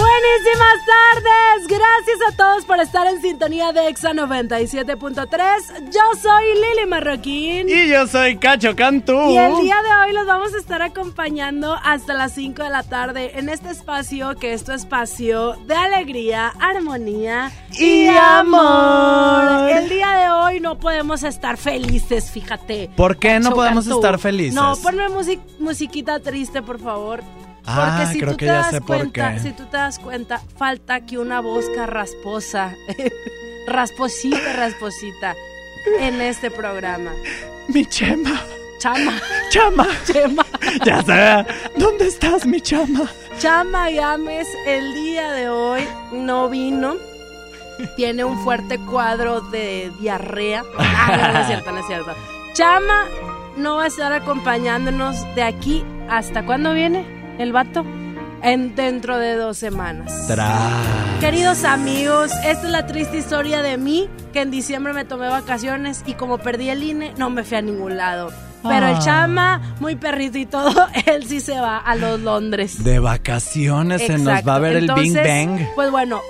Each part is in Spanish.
Buenísimas tardes. Gracias a todos por estar en sintonía de Exa 97.3. Yo soy Lili Marroquín. Y yo soy Cacho Cantú. Y el día de hoy los vamos a estar acompañando hasta las 5 de la tarde en este espacio que es tu espacio de alegría, armonía y, amor. El día de hoy no podemos estar felices, fíjate. ¿Por qué no Cacho podemos Cantú. estar felices? No, ponme music- musiquita triste, por favor. Porque Ah, si creo tú que te ya das sé por cuenta, qué. si tú te das cuenta, falta que una bosca rasposa, rasposita, rasposita, en este programa. Mi chema. Chama, Chama. chama, Ya sé. ¿Dónde estás, mi chama? Chama Gámez el día de hoy no vino. Tiene un fuerte cuadro de diarrea. Ah, no, no es cierto, no es cierto. Chama no va a estar acompañándonos de aquí hasta cuándo viene el vato. En dentro de dos semanas. Tras. Queridos amigos, esta es la triste historia de mí, que en diciembre me tomé vacaciones y como perdí el INE, no me fui a ningún lado. Pero el Ah. chama, muy perrito y todo, él sí se va a los Londres. De vacaciones se nos va a ver el Bing Bang. Pues bueno,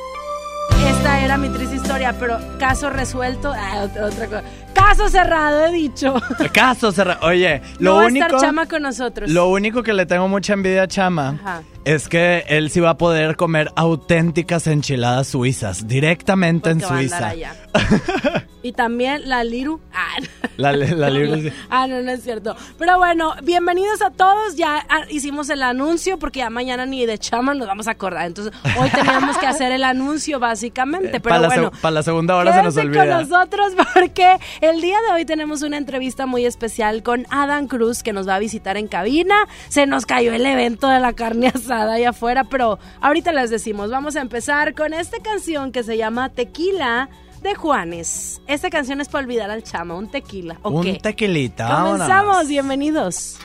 esta era mi triste historia, pero caso resuelto, ah, otra, otra cosa. Caso cerrado, he dicho. Caso cerrado. Oye, no lo va a único. estar chama con nosotros. Lo único que le tengo mucha envidia a Chama Ajá. Es que él sí va a poder comer auténticas enchiladas suizas directamente Porque en Suiza. allá. y también la Liru. Ah, La, la libre- Ah, no, no es cierto. Pero bueno, bienvenidos a todos. Ya ah, hicimos el anuncio porque ya mañana ni de chama nos vamos a acordar. Entonces, hoy teníamos que hacer el anuncio básicamente. Pero Para la, bueno, seg- pa' la segunda hora se nos olvida. con nosotros porque el día de hoy tenemos una entrevista muy especial con Adam Cruz que nos va a visitar en cabina. Se nos cayó el evento de la carne asada allá afuera, pero ahorita les decimos. Vamos a empezar con esta canción que se llama Tequila de Juanes. Esta canción es para olvidar al chama, un tequila. ¿o Un qué? tequilita. Comenzamos, bienvenidos.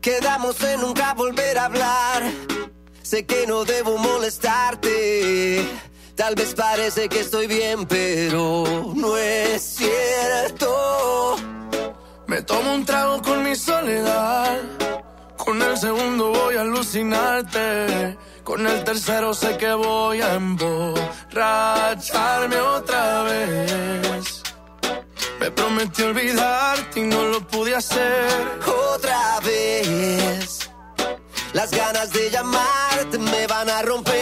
Quedamos en nunca volver a hablar. Sé que no debo molestarte. Tal vez parece que estoy bien, pero no es cierto. Me tomo un trago con mi soledad. Con el segundo voy a alucinarte. Con el tercero sé que voy a emborracharme otra vez. Me prometí olvidarte y no lo pude hacer. Otra vez. Las ganas de llamarte me van a romper.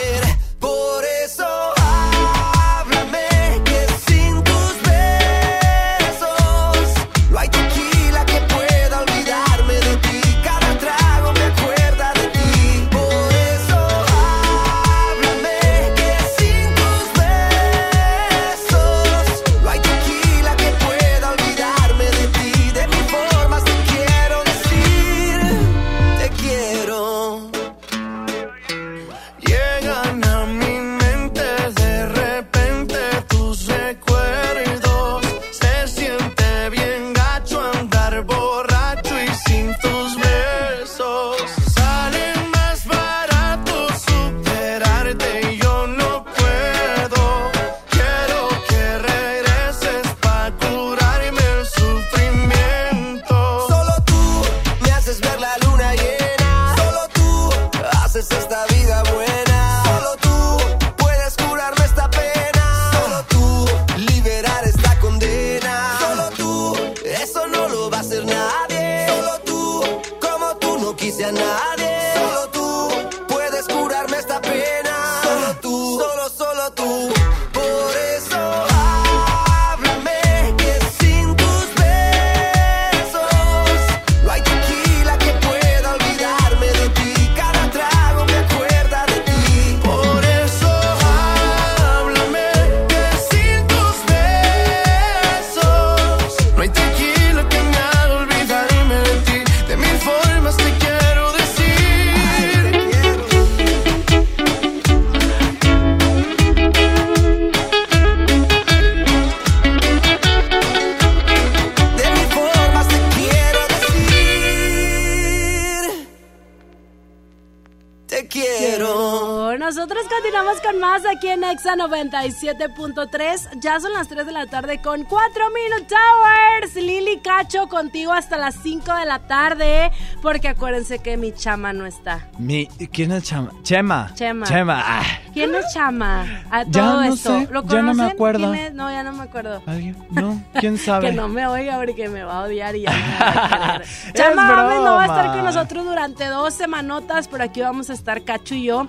Exa 97.3. Ya son las 3 de la tarde con 4 Minute Towers. Lili Cacho contigo hasta las 5 de la tarde. Porque acuérdense que mi chama no está. Mi, ¿Quién es Chama? Chema. Chema. Chema. ah. ¿Quién es chama? A Ya todo no esto. sé, ¿Lo ya no me acuerdo. No, ya no me acuerdo. ¿Alguien? No, ¿quién sabe? Que no me oiga porque me va a odiar y ya no me Chama no va a estar con nosotros durante dos semanotas, pero aquí vamos a estar Cacho y yo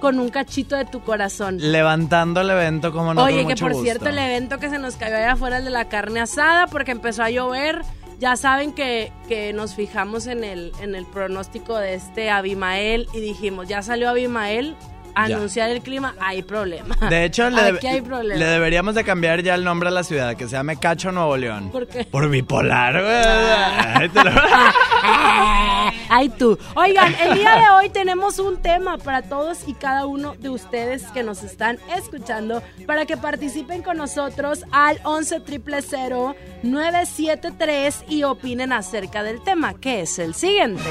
con un cachito de tu corazón. Levantando el evento como no Oye, con que mucho por gusto. cierto, el evento que se nos cayó allá afuera, el de la carne asada, porque empezó a llover. Ya saben que, que nos fijamos en el, en el pronóstico de este Abimael y dijimos, ya salió Abimael. Anunciar el clima, hay problema. De hecho, le, Aquí debe- hay problema. le deberíamos de cambiar ya el nombre a la ciudad, que se llame Cacho Nuevo León. ¿Por qué? Por bipolar, güey. Lo- Ay, tú. Oigan, el día de hoy tenemos un tema para todos y cada uno de ustedes que nos están escuchando para que participen con nosotros al 11 973 y opinen acerca del tema, que es el siguiente.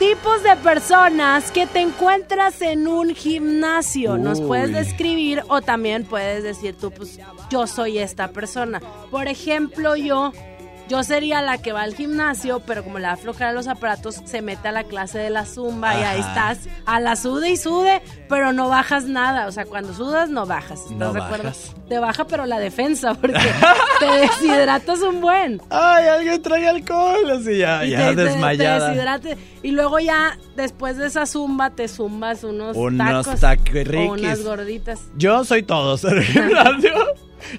Tipos de personas que te encuentras en un gimnasio. Nos puedes describir o también puedes decir tú, pues yo soy esta persona. Por ejemplo, yo, yo sería la que va al gimnasio, pero como le da flojera a los aparatos, se mete a la clase de la zumba y ahí estás a la sude y sude, pero no bajas nada. O sea, cuando sudas no bajas. ¿Estás No de acuerdo? bajas. Te baja, pero la defensa, porque te deshidratas un buen. Ay, alguien trae alcohol. Así ya, Y ya te- desmayada. te y luego ya, después de esa zumba, te zumbas unos, Unos tacos. O unas gorditas. Yo soy todos en el gimnasio.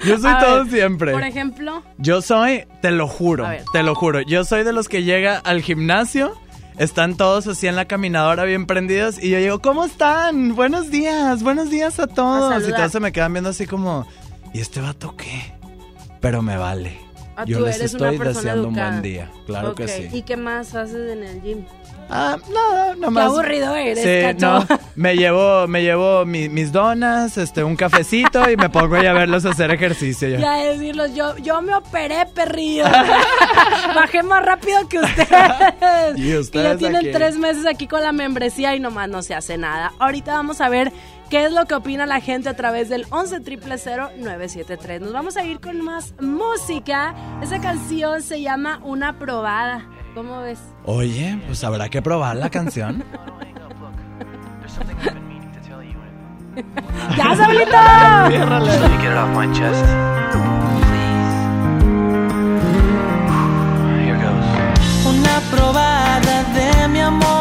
Yo soy A todo ver, siempre. Por ejemplo, Yo soy, te lo juro, te lo juro. Yo soy de los que llega al gimnasio, están todos así en la caminadora bien prendidos y yo digo, ¿cómo están? Buenos días, buenos días a todos. A y todos se me quedan viendo así como, ¿y este vato qué? Pero me vale. ah, Yo tú les eres estoy una persona deseando un buen día. Claro que sí. ¿Y qué más haces en el gym? Ah, nada, nomás. aburrido eres, Sí, Cacho. no, me llevo, me llevo mi- mis donas, este, un cafecito y me pongo ahí a verlos hacer ejercicio. ya. Ya decirlos, yo, yo me operé, perrillo. Bajé más rápido que ustedes. Y ustedes ya tienen aquí. tres meses aquí con la membresía y nomás no se hace nada. Ahorita vamos a ver qué es lo que opina la gente a través del 11 973 Nos vamos a ir con más música. Esa canción se llama Una probada. ¿Cómo ves? Oye, pues habrá que probar la canción. ¡Ya. Una probada de mi amor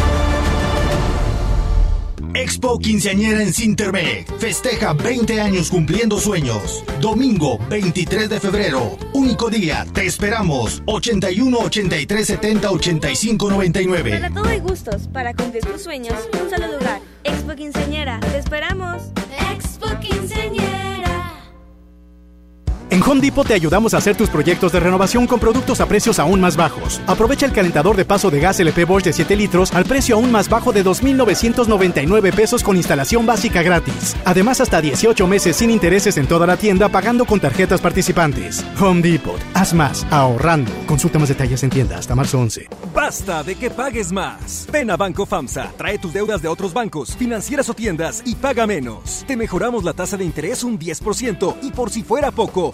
Expo Quinceañera en Cintermex. Festeja 20 años cumpliendo sueños. Domingo 23 de febrero. Único día. Te esperamos. 81 83 70 85 99. Para todo hay gustos. Para cumplir tus sueños, un solo lugar. Expo Quinceañera. Te esperamos. Expo Quinceañera. En Home Depot te ayudamos a hacer tus proyectos de renovación con productos a precios aún más bajos. Aprovecha el calentador de paso de gas LP Bosch de 7 litros al precio aún más bajo de 2.999 pesos con instalación básica gratis. Además, hasta 18 meses sin intereses en toda la tienda pagando con tarjetas participantes. Home Depot. Haz más, ahorrando. Consulta más detalles en tienda hasta marzo 11. Basta de que pagues más. Ven a Banco FAMSA. Trae tus deudas de otros bancos, financieras o tiendas y paga menos. Te mejoramos la tasa de interés un 10% y por si fuera poco,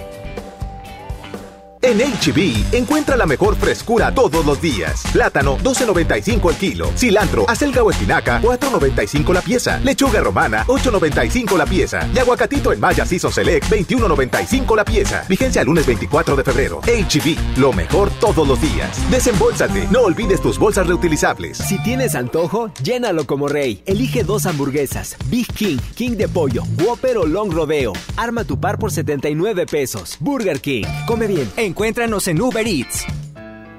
En HB, encuentra la mejor frescura todos los días. Plátano, 12.95 el kilo. Cilantro, acelga o espinaca, 4.95 la pieza. Lechuga romana, 8.95 la pieza. Y aguacatito en Maya Season Select, 21.95 la pieza. Vigencia el lunes 24 de febrero. HB, lo mejor todos los días. Desembolsate, no olvides tus bolsas reutilizables. Si tienes antojo, llénalo como rey. Elige dos hamburguesas, Big King, King de pollo, Whopper o Long Rodeo. Arma tu par por 79 pesos. Burger King. Come bien. Encuéntranos en Uber Eats.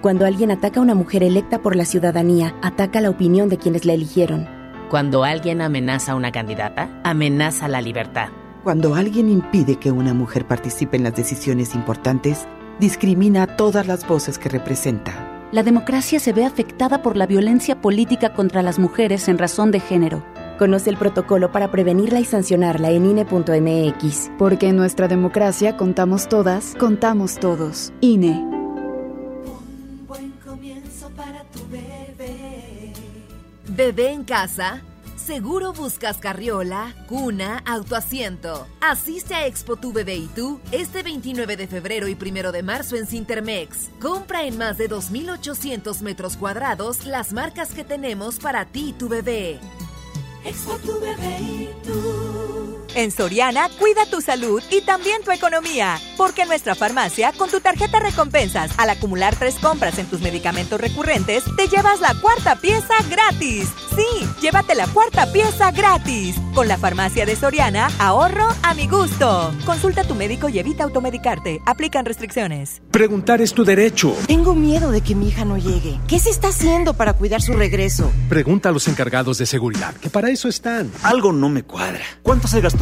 Cuando alguien ataca a una mujer electa por la ciudadanía, ataca la opinión de quienes la eligieron. Cuando alguien amenaza a una candidata, amenaza la libertad. Cuando alguien impide que una mujer participe en las decisiones importantes, discrimina a todas las voces que representa. La democracia se ve afectada por la violencia política contra las mujeres en razón de género. Conoce el protocolo para prevenirla y sancionarla en INE.mx. Porque en nuestra democracia contamos todas, contamos todos. INE. Un buen comienzo para tu bebé. Bebé en casa. Seguro buscas carriola, cuna, autoasiento. Asiste a Expo Tu Bebé y tú este 29 de febrero y 1 de marzo en Cintermex. Compra en más de 2.800 metros cuadrados las marcas que tenemos para ti y tu bebé. Expo tu bebé y tú. En Soriana, cuida tu salud y también tu economía. Porque en nuestra farmacia, con tu tarjeta recompensas, al acumular tres compras en tus medicamentos recurrentes, te llevas la cuarta pieza gratis. Sí, llévate la cuarta pieza gratis. Con la farmacia de Soriana, ahorro a mi gusto. Consulta a tu médico y evita automedicarte. Aplican restricciones. Preguntar es tu derecho. Tengo miedo de que mi hija no llegue. ¿Qué se está haciendo para cuidar su regreso? Pregunta a los encargados de seguridad, que para eso están. Algo no me cuadra. ¿Cuánto se gastó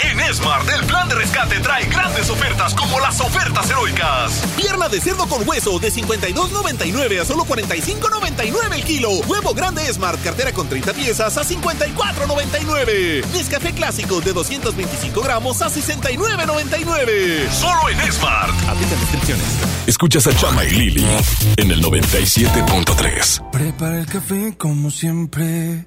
En Smart, el plan de rescate trae grandes ofertas como las ofertas heroicas. Pierna de cerdo con hueso de 52.99 a solo 45.99 el kilo. Huevo grande Smart, cartera con 30 piezas a 54.99. Nescafé clásico de 225 gramos a 69.99. Solo en Smart. Aplica descripciones. Escuchas a Chama y Lili en el 97.3. Prepara el café como siempre.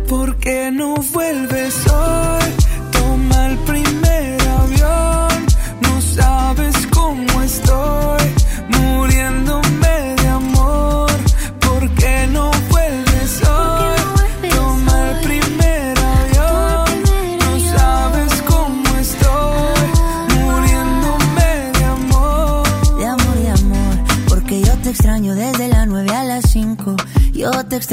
¿Por qué no vuelves hoy? Toma el primer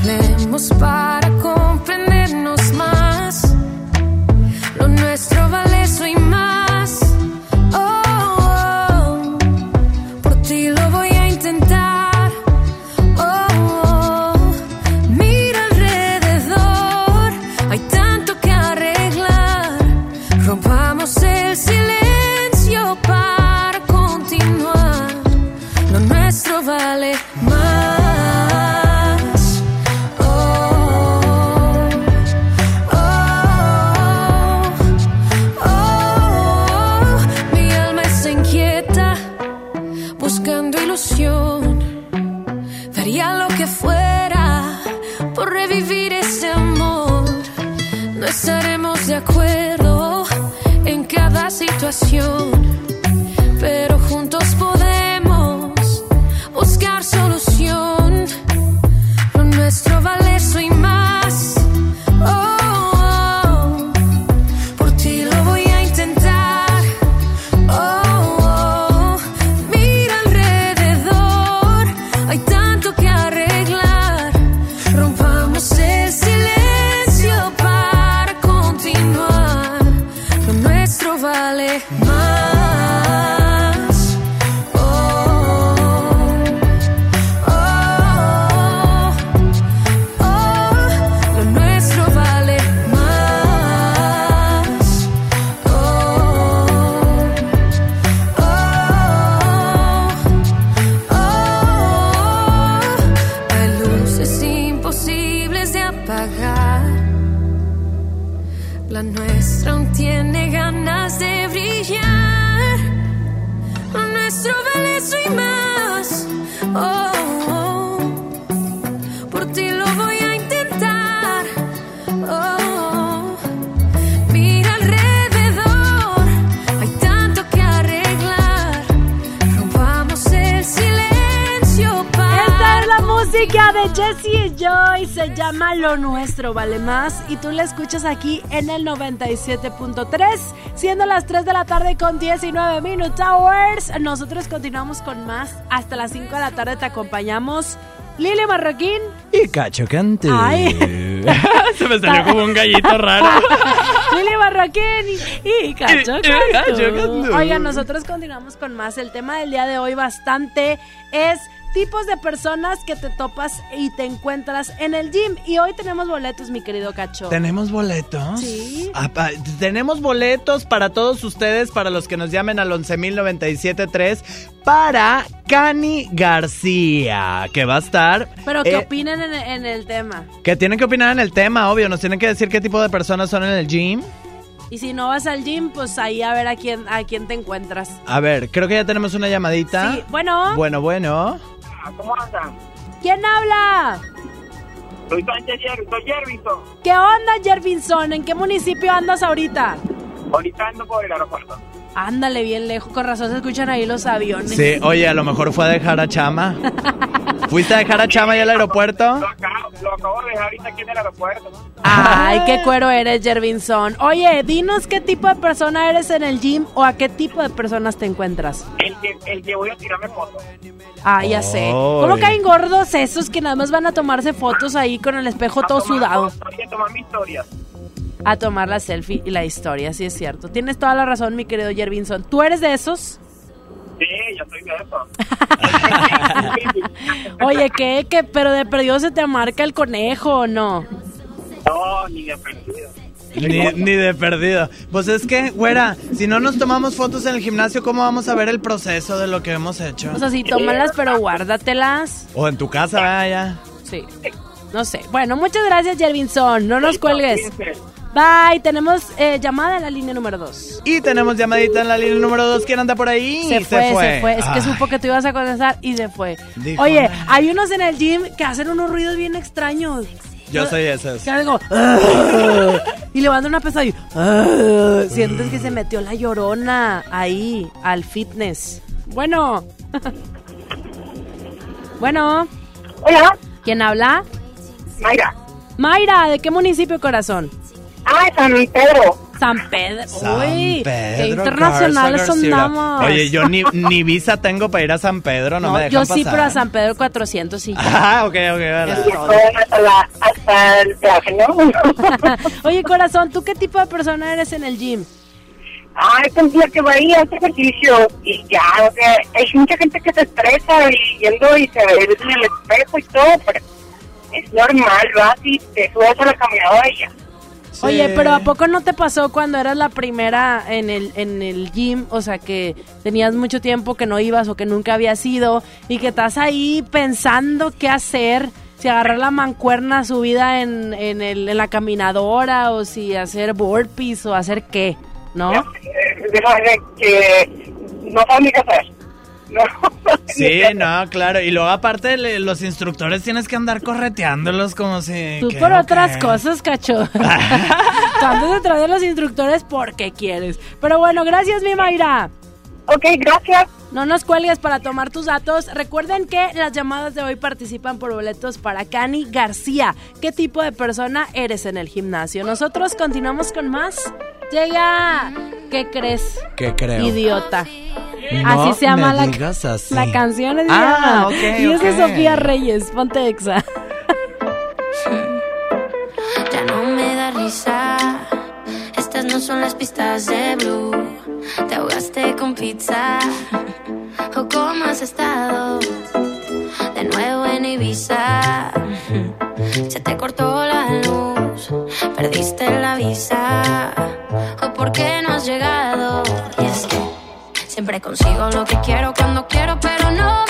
Hablemos para comprendernos más. Lo nuestro vale pero Lo Nuestro Vale Más. Y tú la escuchas aquí en el 97.3. Siendo las 3 de la tarde con 19 Minute Hours. Nosotros continuamos con más. Hasta las 5 de la tarde te acompañamos. Lili Marroquín. Y Cacho Cante. Ay. Se me salió como un gallito raro. Lili Marroquín y, y Cacho Y- y Cacho Cantú. Cantú. Oigan, nosotros continuamos con más. El tema del día de hoy bastante es tipos de personas que te topas y te encuentras en el gym. Y hoy tenemos boletos, mi querido Cacho. ¿Tenemos boletos? Sí. Ah, tenemos boletos para todos ustedes, para los que nos llamen al 11.097.3, para Cani García, que va a estar... Pero ¿qué eh, opinan en, en el tema? que tienen que opinar en el tema, obvio. Nos tienen que decir qué tipo de personas son en el gym. Y si no vas al gym, pues ahí a ver a quién, a quién te encuentras. A ver, creo que ya tenemos una llamadita. Sí, bueno. Bueno, bueno. ¿Cómo andan? ¿Quién habla? Soy Sánchez soy Jervison. ¿Qué onda, Jervinson? ¿En qué municipio andas ahorita? Ahorita ando por el aeropuerto. Ándale, bien lejos. Con razón se escuchan ahí los aviones. Sí, oye, a lo mejor fue a dejar a Chama. ¿Fuiste a dejar a Chama ya al aeropuerto? Lo acabo, lo acabo de dejar ahorita aquí en el aeropuerto. Ay, qué cuero eres, Jervinson. Oye, dinos qué tipo de persona eres en el gym o a qué tipo de personas te encuentras. El que, el que voy a tirarme fotos. Ah, ya sé. ¿Cómo caen gordos esos que nada más van a tomarse fotos ahí con el espejo todo sudado? Voy a tomar mi historia. A tomar la selfie y la historia, sí es cierto. Tienes toda la razón, mi querido Jervinson. ¿Tú eres de esos? Sí, yo soy de eso. Oye, ¿qué? ¿Qué? ¿Pero de perdido se te marca el conejo o no? No, ni de perdido. Ni, ni de perdido. Pues es que, güera, si no nos tomamos fotos en el gimnasio, ¿cómo vamos a ver el proceso de lo que hemos hecho? O sea, sí, tómalas, pero guárdatelas. O en tu casa, vaya. Sí. No sé. Bueno, muchas gracias, Jervinson. No nos cuelgues. Bye. Tenemos eh, llamada en la línea número 2. Y tenemos llamadita en la línea número 2. ¿Quién anda por ahí? Se fue, se fue. Es que supo que tú ibas a contestar y se fue. Dijo, Oye, hay unos en el gym que hacen unos ruidos bien extraños. Yo soy ese. Que. "Ah", y levanta una pesa y. Sientes que se metió la llorona ahí, al fitness. Bueno. bueno. Hola. ¿Quién habla? Mayra. Mayra, ¿de qué municipio, corazón? Ah, San Pedro. San Pedro. San Uy, Pedro, qué internacionales andamos. Oye, yo ni, ni visa tengo para ir a San Pedro, no, No, me dejan yo sí, pasar. pero a San Pedro 400 sí. Ah, ok, ok, vale. Hasta, la, hasta el peaje, ¿no? Oye, corazón, ¿tú qué tipo de persona eres en el gym? Ay, pues la que va ahí a hacer ejercicio y ya, o sea, hay mucha gente que se estresa y yendo y se ve en el espejo y todo, pero es normal, vas y te subes a la caminadora y ya. Oye, pero ¿a poco no te pasó cuando eras la primera en el, en el gym? O sea, que tenías mucho tiempo que no ibas o que nunca habías ido y que estás ahí pensando qué hacer, si agarrar la mancuerna subida en, en, el, en la caminadora o si hacer burpees o hacer qué, ¿no? Eh, Déjame que no sabes ni qué hacer. No. Sí, no, claro. Y luego aparte le- los instructores tienes que andar correteándolos como si... Tú ¿qué por otras cosas, cacho. Andas detrás de los instructores porque quieres. Pero bueno, gracias, mi Mayra. Ok, gracias. No nos cuelgues para tomar tus datos. Recuerden que las llamadas de hoy participan por boletos para Cani García. ¿Qué tipo de persona eres en el gimnasio? Nosotros continuamos con más. Llega. ¿Qué crees? ¿Qué creo? Idiota. No así se llama la, así. la canción. así Ah, se llama. ok, y es de ok. Sofía Reyes. Ponte exa. Ya no me da risa. Estas no son las pistas de Blue. Te ahogaste con pizza. ¿O cómo has estado? De nuevo en Ibiza. Se te cortó la luz. Perdiste la visa. ¿O por qué no has llegado? Y es que siempre consigo lo que quiero cuando quiero, pero no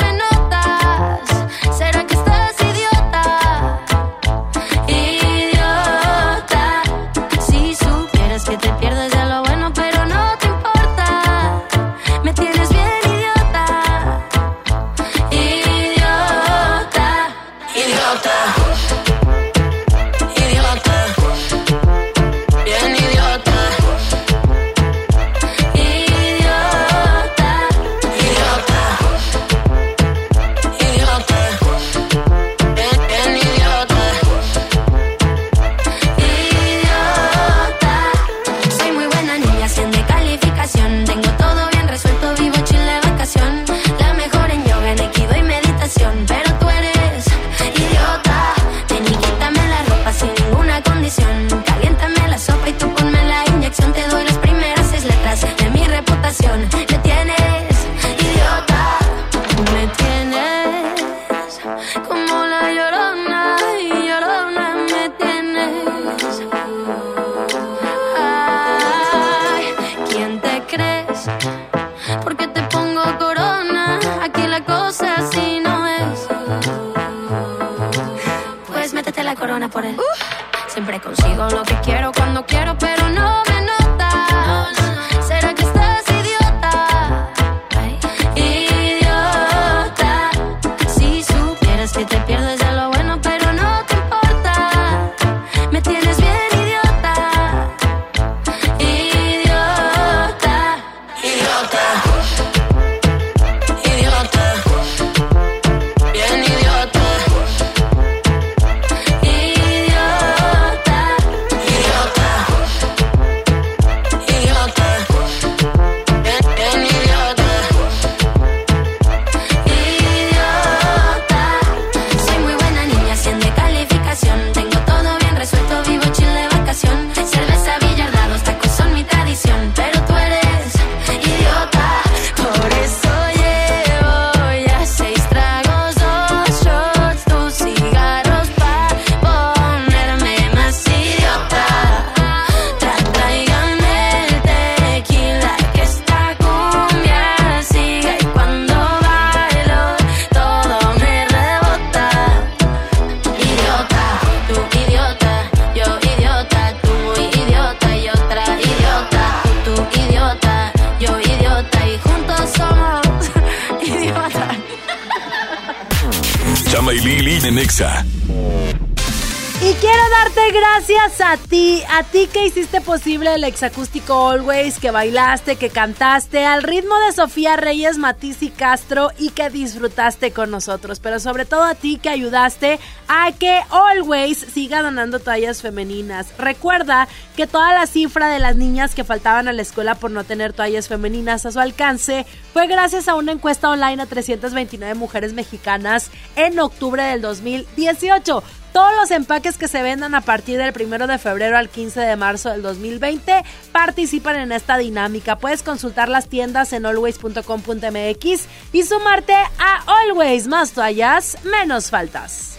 consigo lo que quiero posible el exacústico Always, que bailaste, que cantaste al ritmo de Sofía Reyes, Matiz y Castro y que disfrutaste con nosotros. Pero sobre todo a ti que ayudaste a que Always siga donando toallas femeninas. Recuerda que toda la cifra de las niñas que faltaban a la escuela por no tener toallas femeninas a su alcance fue gracias a una encuesta online a 329 mujeres mexicanas en octubre del 2018. Todos los empaques que se vendan a partir del 1 de febrero al 15 de marzo del 2020 participan en esta dinámica. Puedes consultar las tiendas en always.com.mx y sumarte a Always más toallas, menos faltas.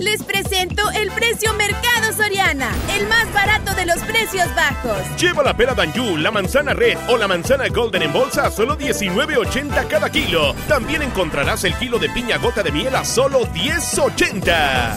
Les presento el precio Mercado Soriana, el más barato de los precios bajos. Lleva la pera Danjú, la manzana red o la manzana golden en bolsa a solo 19.80 cada kilo. También encontrarás el kilo de piña gota de miel a solo 10.80.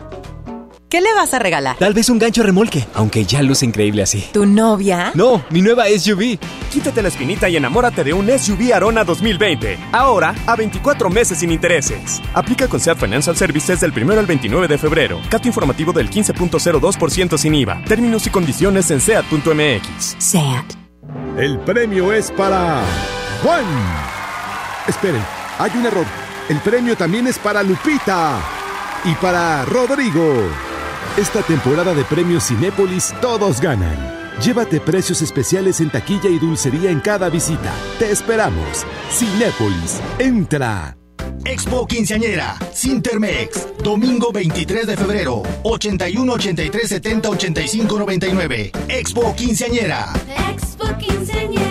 ¿Qué le vas a regalar? Tal vez un gancho remolque, aunque ya luce increíble así. ¿Tu novia? No, mi nueva SUV. Quítate la espinita y enamórate de un SUV Arona 2020. Ahora, a 24 meses sin intereses. Aplica con SEAT Financial Services del 1 al 29 de febrero. Cato informativo del 15.02% sin IVA. Términos y condiciones en SEAT.mx. SEAT. El premio es para Juan. Esperen, hay un error. El premio también es para Lupita y para Rodrigo. Esta temporada de premios Cinépolis todos ganan. Llévate precios especiales en taquilla y dulcería en cada visita. Te esperamos. Cinépolis, entra. Expo Quinceañera, Sintermex, domingo 23 de febrero, 81 83 70 85 99. Expo Quinceañera. Expo Quinceañera.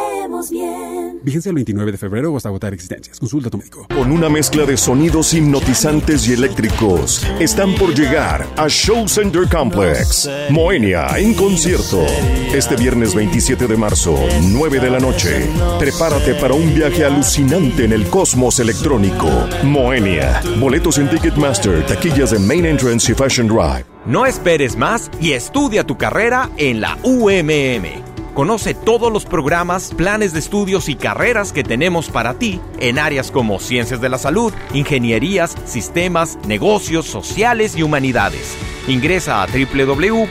bien. Vigencia el 29 de febrero o hasta agotar existencias. Consulta a tu médico. Con una mezcla de sonidos hipnotizantes y eléctricos, están por llegar a Show Center Complex. Moenia en concierto. Este viernes 27 de marzo, 9 de la noche. Prepárate para un viaje alucinante en el cosmos electrónico. Moenia. Boletos en Ticketmaster, taquillas de Main Entrance y Fashion Drive. No esperes más y estudia tu carrera en la UMM. Conoce todos los programas, planes de estudios y carreras que tenemos para ti en áreas como ciencias de la salud, ingenierías, sistemas, negocios, sociales y humanidades. Ingresa a www.umm.edu.mx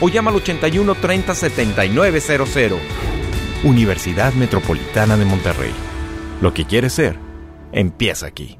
o llama al 81 30 7900. Universidad Metropolitana de Monterrey. Lo que quieres ser, empieza aquí.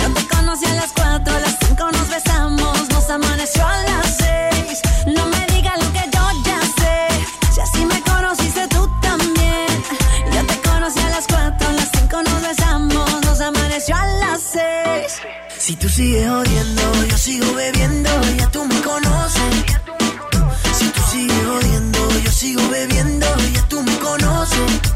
Yo te conocí a las cuatro, a las cinco nos besamos, nos amaneció a las seis. No me digas lo que yo ya sé. Si así me conociste tú también. Yo te conocí a las cuatro, a las cinco nos besamos, nos amaneció a las seis. Si tú sigues odiando, yo sigo bebiendo, ya tú me conoces. Si tú sigues odiando, yo sigo bebiendo, ya tú me conoces.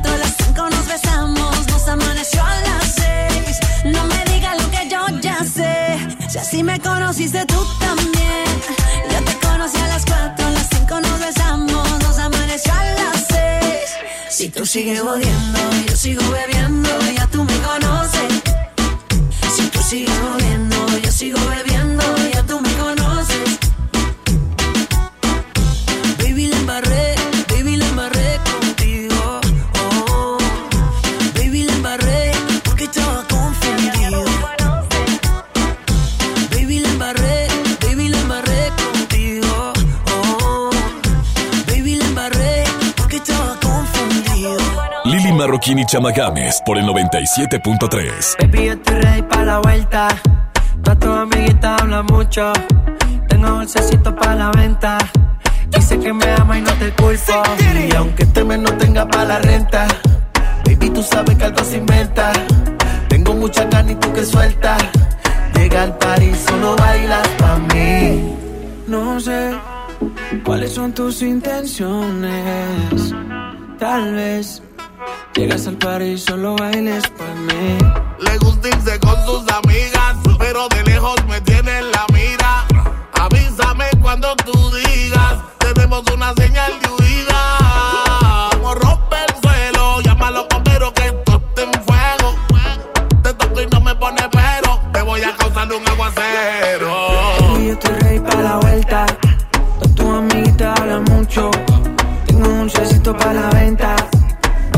4, a las 5 nos besamos, nos amaneció a las 6. No me digas lo que yo ya sé. Si así me conociste tú también. Yo te conocí a las 4, a las 5 nos besamos, nos amaneció a las 6. Si tú sigues odiando, yo sigo bebiendo, Marroquín y Chama Games por el 97.3. Baby, yo estoy ready para la vuelta. Todas tus amiguitas hablan mucho. Tengo dulcecito para la venta. Dice que me ama y no te culpo. Y aunque este mes no tenga para la renta, baby, tú sabes que algo se inventa. Tengo mucha carne y tú que suelta. Llega al París, solo bailas pa' mí. No sé cuáles son tus intenciones. Tal vez Llegas al par solo bailes para mí. Le gusta irse con sus amigas, pero de lejos me tiene en la mira. Avísame cuando tú digas, tenemos una señal de huida. Como rompe el suelo, llama a los que esto está en fuego. Te toco y no me pone pero, te voy a causar un aguacero. Y yo estoy rey para la vuelta, con tu amiguita habla mucho. Tengo un chocito para la venta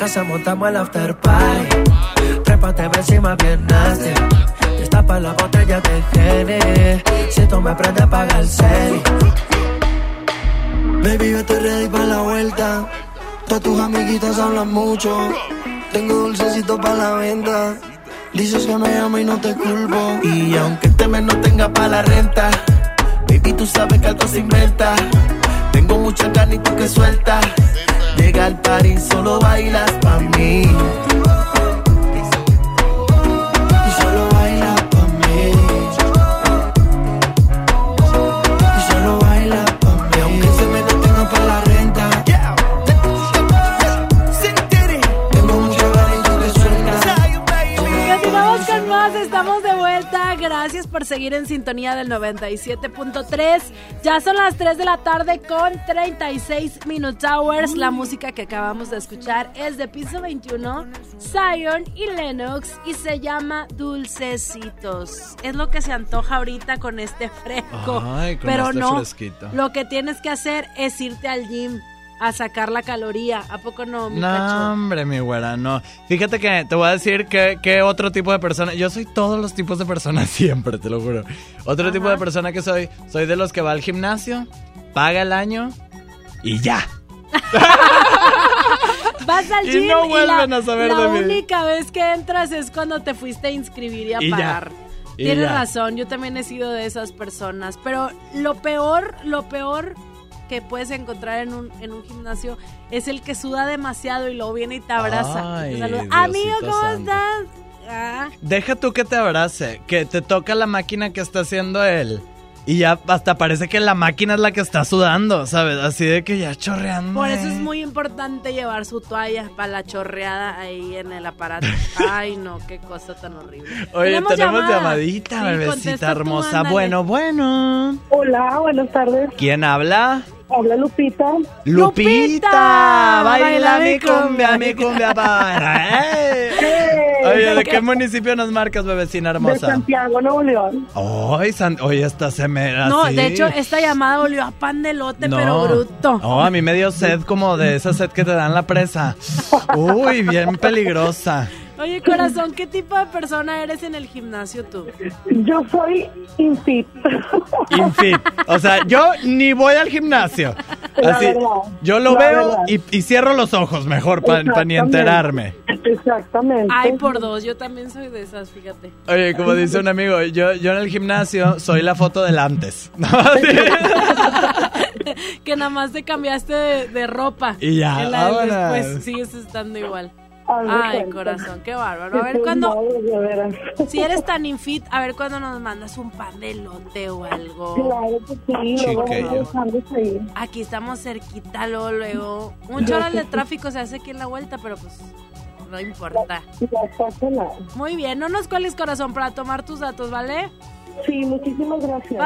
Casa montamos el after party. Trépate encima bien nasty. Te tapa la botella de Gene. Si tú me aprendes a pagar el serie. Baby, yo estoy ready para la vuelta. Todas tus amiguitas hablan mucho. Tengo dulcecito para la venta. Dices que me amo y no te culpo. Y aunque este mes no tenga para la renta, baby, tú sabes que algo se inventa. Tengo mucha carne y tú que suelta. Llega al party, solo bailas pa' mí. Y solo baila pa' mí. Y solo baila pa' mí. Aunque se me no tenga para la renta. Tengo mucha gana y tú que suelta. Continuamos con más, estamos de Gracias por seguir en sintonía del 97.3. Ya son las 3 de la tarde con 36 Minute Hours. La música que acabamos de escuchar es de Piso 21, Zion y Lennox y se llama Dulcecitos. Es lo que se antoja ahorita con este fresco. Ay, con Pero este no, fresquito. lo que tienes que hacer es irte al gym a sacar la caloría. ¿A poco no, mi No, cacho? hombre, mi güera, no. Fíjate que te voy a decir que, que otro tipo de persona. Yo soy todos los tipos de personas siempre, te lo juro. Otro tipo de persona que soy, soy de los que va al gimnasio, paga el año y ya. Vas al Y gym no y vuelven la, a saber la de mí. única vez que entras es cuando te fuiste a inscribir y a Y ya. pagar. Y Tienes ya. razón, yo también he sido de esas personas. Pero lo peor, lo peor que puedes encontrar en un, en un gimnasio es el que suda demasiado y luego viene y te abraza. Ay, Te saluda, Diosito Amigo, ¿cómo santo. estás? Ah. Deja tú que te abrace, que te toca la máquina que está haciendo él. Y ya hasta parece que la máquina es la que está sudando, ¿sabes? Así de que ya chorreando. Por eso es muy importante llevar su toalla para la chorreada ahí en el aparato. Ay, no, qué cosa tan horrible. Oye, tenemos, llamada. llamadita, Sí, bebecita tú, hermosa. Bueno, bueno. Hola, buenas tardes. ¿Quién habla? Habla Lupita. Lupita, baila mi cumbia, mi cumbia para. ¡Eh! Oye, ¿de qué municipio nos marcas, bebecina De hermosa? Santiago, Nuevo León. Ay, San- oye, esta se me No, de hecho, esta llamada volvió a pan de lote, No. pero bruto. No, a mí me dio sed como de esa sed que te dan la presa. Uy, bien peligrosa. Oye, corazón, ¿qué tipo de persona eres en el gimnasio tú? Yo soy infit. Infit. O sea, yo ni voy al gimnasio. La Así, verdad, yo lo la veo y, y cierro los ojos mejor para ni enterarme. Exactamente. Ay, por dos, yo también soy de esas, fíjate. Oye, como dice un amigo, yo, yo en el gimnasio soy la foto del antes. que nada más te cambiaste de, de ropa. Y ya, En la después sigues estando igual. Ay, cuenta. corazón, qué bárbaro. A ver cuándo. Si eres tan infit, a ver cuándo nos mandas un pan de lote o algo. Claro que sí, luego Chiquillo. vamos dejándose ahí. Aquí estamos cerquita, luego, luego. Muchas horas de tráfico se hace aquí en la vuelta, pero pues no importa. Muy bien, no nos cuelgues corazón para tomar tus datos, ¿vale? Sí, muchísimas gracias. Bye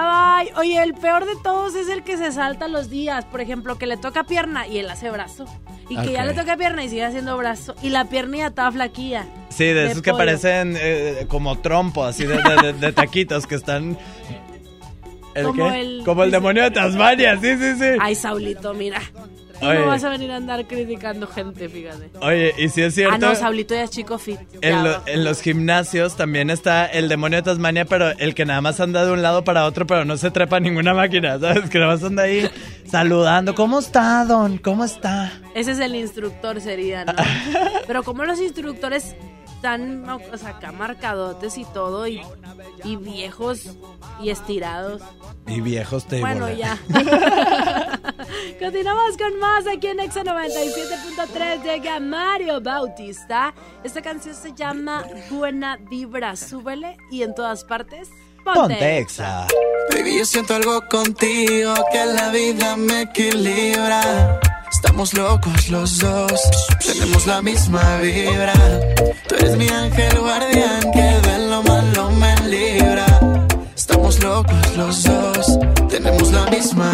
bye. Oye, el peor de todos es el que se salta los días. Por ejemplo, que le toca pierna y él hace brazo. Y que ya le toca pierna y sigue haciendo brazo. Y la piernilla toda flaquilla. Sí, de esos que parecen eh, como trompo, así de, de- de- de taquitos que están... ¿El Como qué? el- Como el demonio de Tasmania, sí, sí, sí. Ay, Saulito, mira. Oye. no vas a venir a andar criticando gente, fíjate. Oye, y si es cierto. Ah, no, Saulito ya es chico fit. En, lo- en los gimnasios también está el demonio de Tasmania, pero el que nada más anda de un lado para otro, pero no se trepa ninguna máquina, ¿sabes? Que nada más anda ahí saludando. ¿Cómo está, Don? ¿Cómo está? Ese es el instructor, sería, ¿no? Pero como los instructores están, o sea, acá marcadotes y todo, y, y viejos y estirados. Y viejos te Bueno, ya. Continuamos con más aquí en Exa 97.3. Llega Mario Bautista. Esta canción se llama Buena Vibra. Súbele y en todas partes. Ponte, Exa. Baby, yo siento algo contigo que la vida me equilibra. Estamos locos los dos, tenemos la misma vibra. Tú eres mi ángel guardián que de lo malo me libra. Estamos locos los dos, tenemos la misma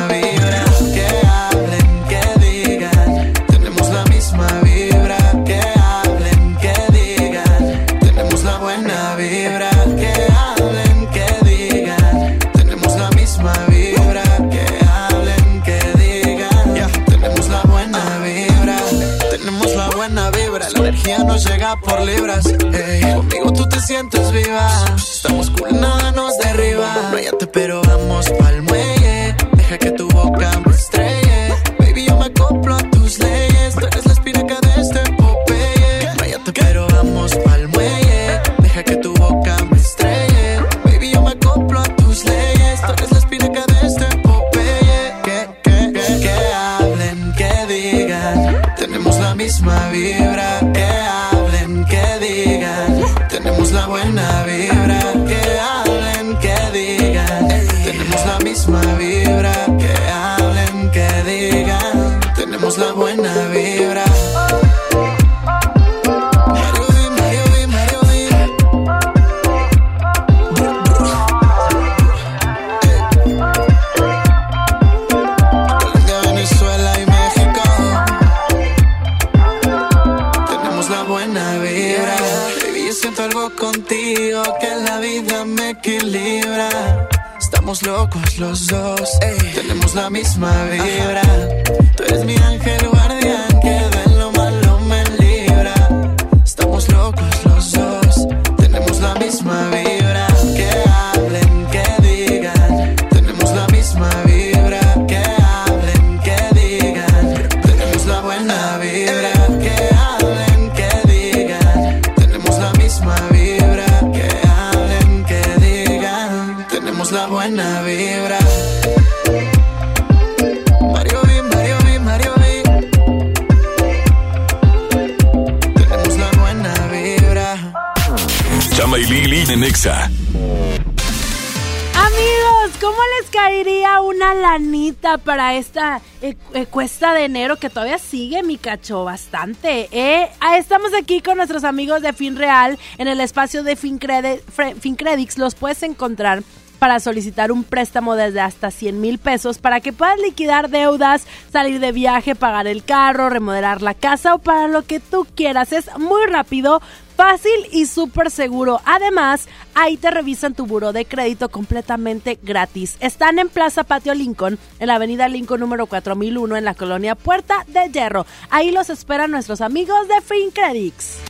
enero que todavía sigue, mi cacho, bastante? ¿eh? Estamos aquí con nuestros amigos de FinReal en el espacio de Fincredi- FinCredits. Los puedes encontrar para solicitar un préstamo desde hasta 100 mil pesos para que puedas liquidar deudas, salir de viaje, pagar el carro, remodelar la casa o para lo que tú quieras. Es muy rápido, fácil y súper seguro. Además, ahí te revisan tu buro de crédito completamente gratis. Están en Plaza Patio Lincoln, en la avenida Lincoln número 4001 en la colonia Puerta de Hierro. Ahí los esperan nuestros amigos de FinCredits.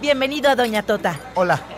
Bienvenido a Doña Tota. Hola.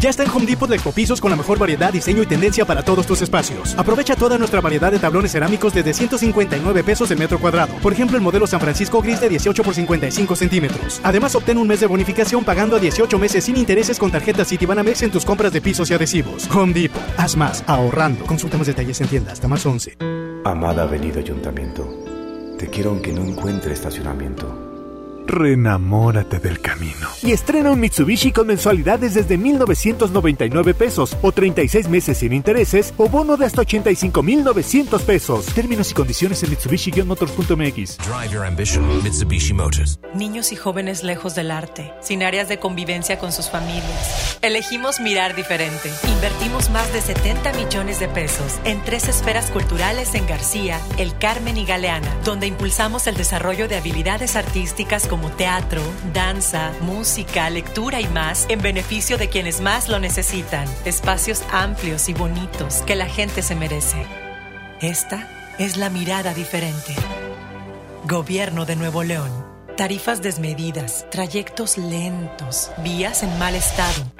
Ya está en Home Depot de Ecopisos con la mejor variedad, diseño y tendencia para todos tus espacios. Aprovecha toda nuestra variedad de tablones cerámicos desde 159 pesos el metro cuadrado. Por ejemplo, el modelo San Francisco Gris de 18 por 55 centímetros. Además, obtén un mes de bonificación pagando a 18 meses sin intereses con tarjeta Citibanamex en tus compras de pisos y adhesivos. Home Depot. Haz más, ahorrando. Consulta más detalles en tienda hasta más 11. Amada Avenida Ayuntamiento, te quiero aunque no encuentre estacionamiento. Renamórate del camino. Y estrena un Mitsubishi con mensualidades desde 1,999 pesos o 36 meses sin intereses o bono de hasta 85,900 pesos. Términos y condiciones en Mitsubishi-motors.mx. Drive your ambition, Mitsubishi Motors. Niños y jóvenes lejos del arte, sin áreas de convivencia con sus familias. Elegimos mirar diferente. Invertimos más de 70 millones de pesos en tres esferas culturales en García, El Carmen y Galeana, donde impulsamos el desarrollo de habilidades artísticas como teatro, danza, música, lectura y más en beneficio de quienes más lo necesitan. Espacios amplios y bonitos que la gente se merece. Esta es la mirada diferente. Gobierno de Nuevo León. Tarifas desmedidas, trayectos lentos, vías en mal estado.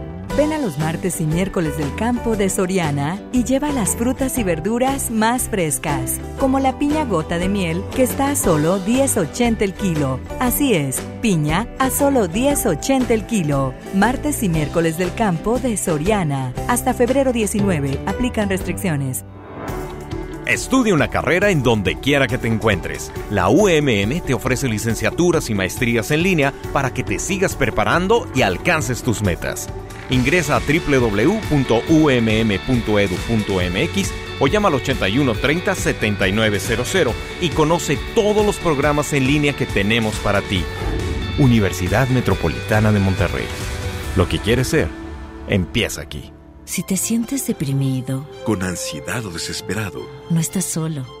Ven a los martes y miércoles del campo de Soriana y lleva las frutas y verduras más frescas, como la piña gota de miel que está a solo 10.80 el kilo. Así es, piña a solo 10.80 el kilo. Martes y miércoles del campo de Soriana. Hasta febrero 19. Aplican restricciones. Estudia una carrera en donde quiera que te encuentres. La UMM te ofrece licenciaturas y maestrías en línea para que te sigas preparando y alcances tus metas. Ingresa a www.umm.edu.mx o llama al 81 30 7900 y conoce todos los programas en línea que tenemos para ti. Universidad Metropolitana de Monterrey. Lo que quieres ser, empieza aquí. Si te sientes deprimido, Con ansiedad o desesperado, no estás solo.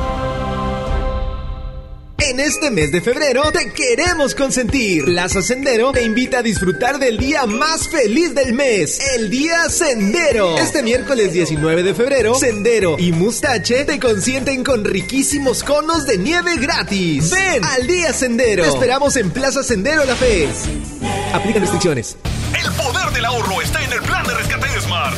En este mes de febrero te queremos consentir. Plaza Sendero te invita a disfrutar del día más feliz del mes, el Día Sendero. Este miércoles 19 de febrero, Sendero y Mustache te consienten con riquísimos conos de nieve gratis. Ven al Día Sendero. Te esperamos en Plaza Sendero La Fe. Aplican restricciones. El poder del ahorro está en el plan de rescate de Smart.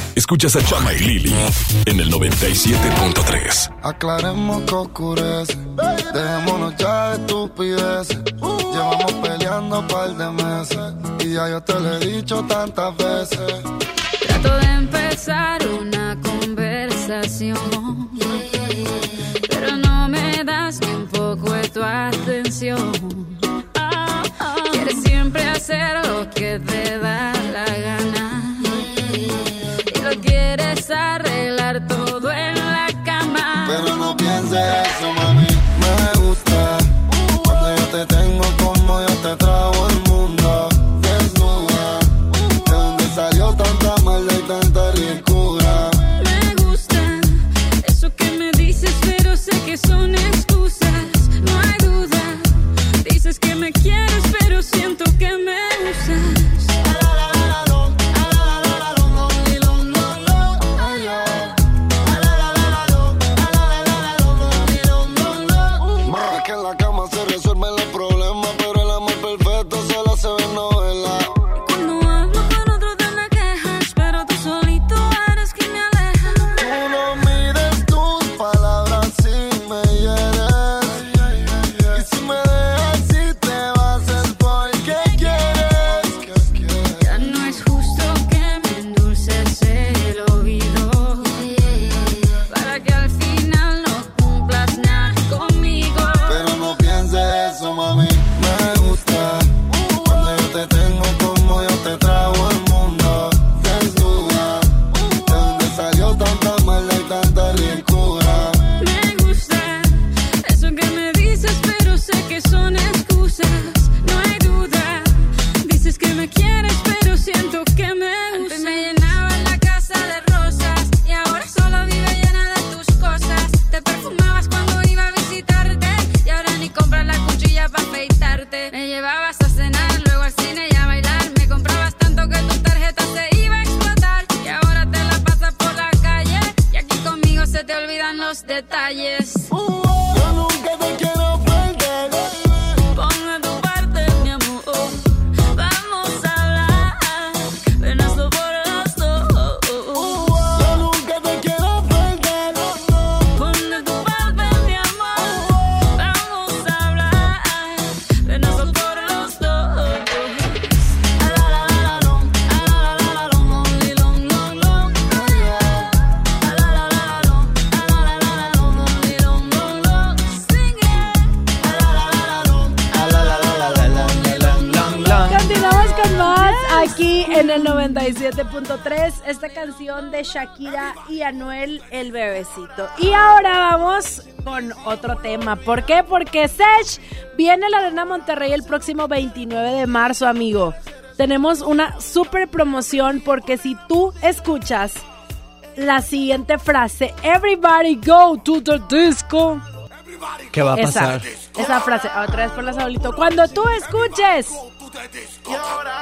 Escuchas a Chama y Lili en el 97.3. Aclaremos que oscurece. Dejémonos ya de estupideces. Llevamos peleando un par de meses. Y ya yo te lo he dicho tantas veces. Trato de empezar una conversación, pero no me das ni un poco de tu atención. Ah, ah. Quieres siempre hacer lo que te da la gana pienses eso, de Shakira y Anuel, el bebecito. Y ahora vamos con otro tema. ¿Por qué? Porque Sesh viene a la Arena Monterrey el próximo 29 de marzo, amigo. Tenemos una super promoción porque si tú escuchas la siguiente frase, Everybody go to the disco. ¿Qué va a Esa, pasar? esa frase, otra vez por la Saulito. Cuando tú escuches,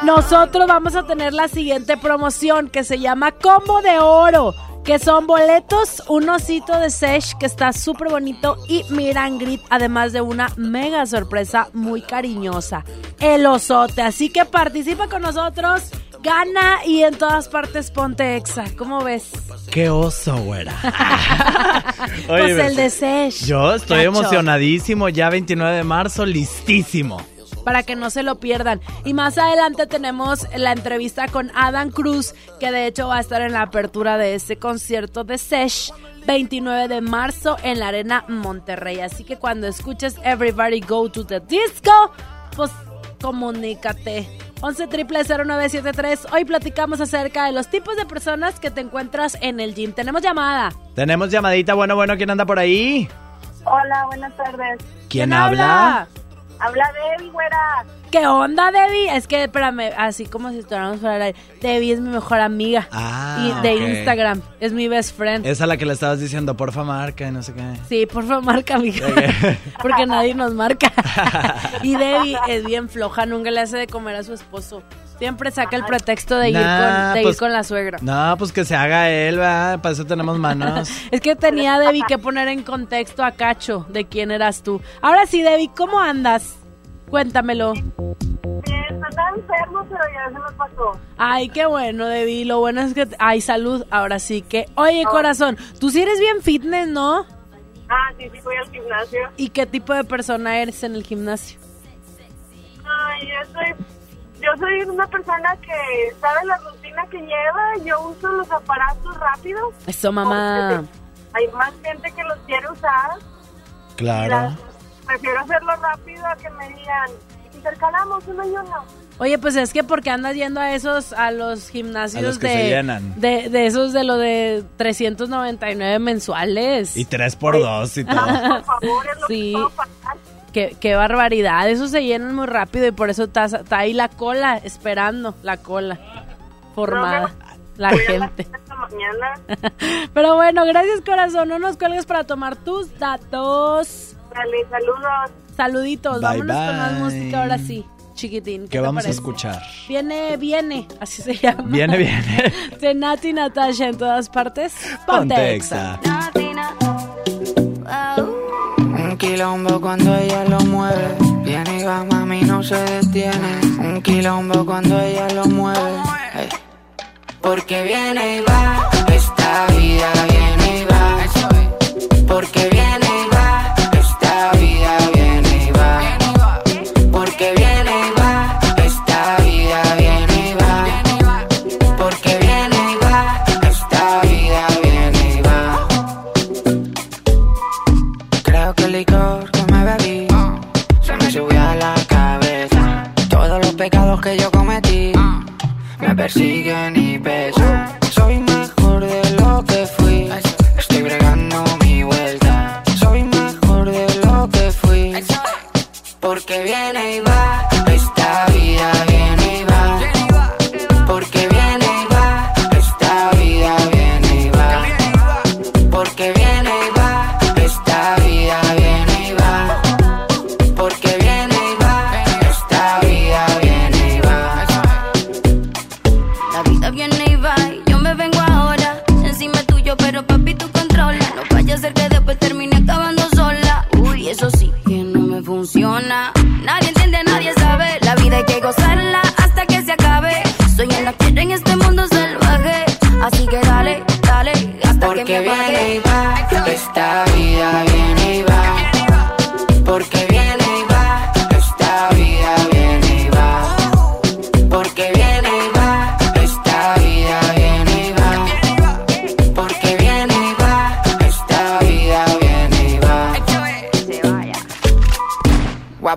nosotros vamos a tener la siguiente promoción que se llama Combo de Oro. Que son boletos, un osito de Sesh que está súper bonito y miran grit, además de una mega sorpresa muy cariñosa. El osote. Así que participa con nosotros, gana y en todas partes ponte exa. ¿Cómo ves? Qué oso, güera. pues Oye, el de Sesh. Yo estoy Cacho. emocionadísimo, ya 29 de marzo, listísimo. Para que no se lo pierdan. Y más adelante tenemos la entrevista con Adam Cruz, que de hecho va a estar en la apertura de este concierto de Sesh. 29 de marzo en la Arena Monterrey. Así que cuando escuches Everybody Go to the Disco, pues comunícate. 11 0973. Hoy platicamos acerca de los tipos de personas que te encuentras en el gym. Tenemos llamada. Tenemos llamadita, bueno, bueno, ¿quién anda por ahí? Hola, buenas tardes. ¿Quién habla? Habla Debbie, güera. ¿Qué onda, Debbie? Es que, espérame, así como si estuviéramos fuera del aire. Debbie es mi mejor amiga. Ah, y de. Instagram. Es mi best friend. Esa la que le estabas diciendo, porfa, marca y no sé qué. Sí, por favor, marca, amiga. Porque nadie nos marca. y Debbie es bien floja, nunca le hace de comer a su esposo. Siempre saca el pretexto de, ir, Nah, con, de ir pues- con la suegra. No, pues que se haga él, ¿verdad? Para eso tenemos manos. Es que tenía Debbie que poner en contexto a Cacho de quién eras tú. Ahora sí, Debbie, ¿cómo andas? Cuéntamelo. Bien, estaba enfermo, pero ya se me pasó. Ay, qué bueno, Debbie. Lo bueno es que... Ay, salud. Ahora sí que... Oye, corazón, tú sí eres bien fitness, ¿no? Ah, sí, sí, voy al gimnasio. ¿Y qué tipo de persona eres en el gimnasio? Ay, yo soy, yo soy una persona que sabe la rutina que lleva. Yo uso los aparatos rápidos. Eso, mamá. Hay más gente que los quiere usar. Claro. Prefiero hacerlo rápido a que me digan, intercalamos uno y uno. Oye, pues es que porque andas yendo a esos, a los gimnasios A los que de, se llenan. de, de esos de lo de 399 mensuales. Y tres por dos y todo. Por favor, es lo Sí. que puedo pagar. Qué, qué barbaridad, esos se llenan muy rápido y por eso está, está ahí la cola, esperando la cola formada, la gente. mañana. Pero bueno, gracias corazón, no nos cuelgues para tomar tus datos. Dale, saludos. Saluditos, Bye, vámonos con más bye. música ahora sí, chiquitín. ¿Qué te vamos a escuchar? Viene, viene, así se llama. Viene, viene. De Nati Natasha en todas partes. Ponte exa. Un quilombo cuando ella lo mueve. Viene y va, mami, no se detiene. Un quilombo cuando ella lo mueve. Ey. Porque viene y va, esta vida viene y va. Porque viene delitos que yo cometí ah. me persiguen y pesan. Soy mejor de lo que fui. Estoy bregando mi vuelta. Soy mejor de lo que fui. Porque viene y va. Nadie entiende, nadie sabe. La vida hay que gozarla hasta que se acabe. Soy en la quiere en este mundo salvaje. Así que dale, dale, hasta Porque que me apague. Viene y va esta vida.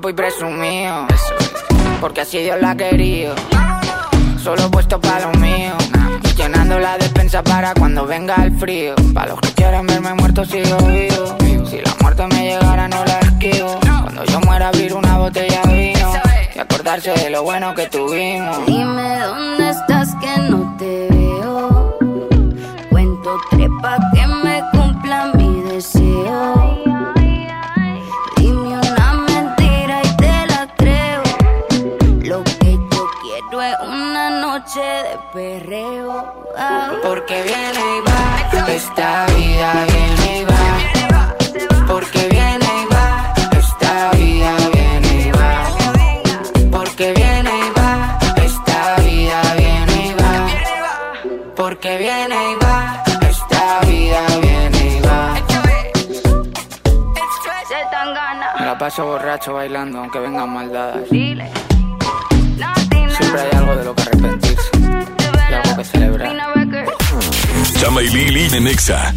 Guapo y presumido, porque así Dios la ha querido. Solo puesto para lo mío, llenando la despensa para cuando venga el frío. Para los que quieran verme muerto sigo vivo. Si la muerte me llegara no la esquivo. Cuando yo muera abrir una botella de vino y acordarse de lo bueno que tuvimos. Dime dónde estás paso borracho bailando aunque vengan maldadas. Siempre hay algo de lo que arrepentirse y algo que celebrar. Chama y Lili de Nexa.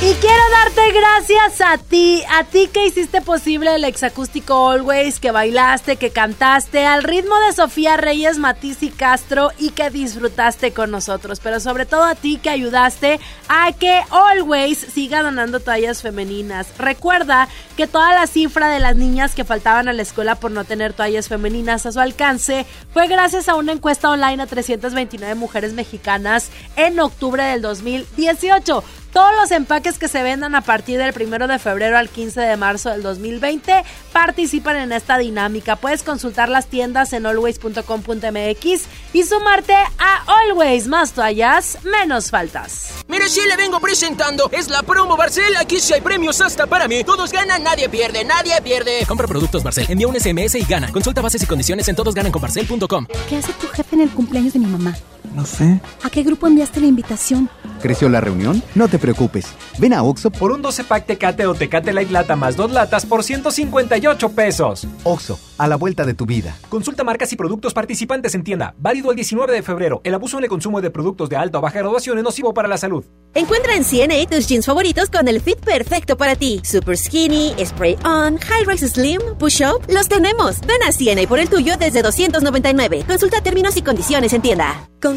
Y quiero darte gracias a ti, a ti que hiciste posible el exacústico Always, que bailaste, que cantaste al ritmo de Sofía Reyes, Matiz y Castro y que disfrutaste con nosotros. Pero sobre todo a ti que ayudaste a que Always siga donando toallas femeninas. Recuerda que toda la cifra de las niñas que faltaban a la escuela por no tener toallas femeninas a su alcance fue gracias a una encuesta online a 329 mujeres mexicanas en octubre del 2018. Todos los empaques que se vendan a partir del 1 de febrero al 15 de marzo del 2020 participan en esta dinámica. Puedes consultar las tiendas en always.com.mx y sumarte a Always más toallas, menos faltas. Mire, si le vengo presentando, es la promo Barcel. Aquí sí hay premios hasta para mí. Todos ganan, nadie pierde, nadie pierde. Compra productos Barcel, envía un SMS y gana. Consulta bases y condiciones en todosgananconbarcel.com. ¿Qué hace tu jefe en el cumpleaños de mi mamá? No sé. ¿A qué grupo enviaste la invitación? ¿Creció la reunión? No te preocupes. Ven a Oxo por un 12 pack Tecate o Tecate Light Lata más dos latas por 158 pesos. Oxo, a la vuelta de tu vida. Consulta marcas y productos participantes en tienda. Válido el 19 de febrero. El abuso en el consumo de productos de alta o baja graduación es nocivo para la salud. Encuentra en CNA tus jeans favoritos con el fit perfecto para ti. Super skinny, spray on, high rise slim, push up, los tenemos. Ven a CNA por el tuyo desde 299. Consulta términos y condiciones en tienda. Con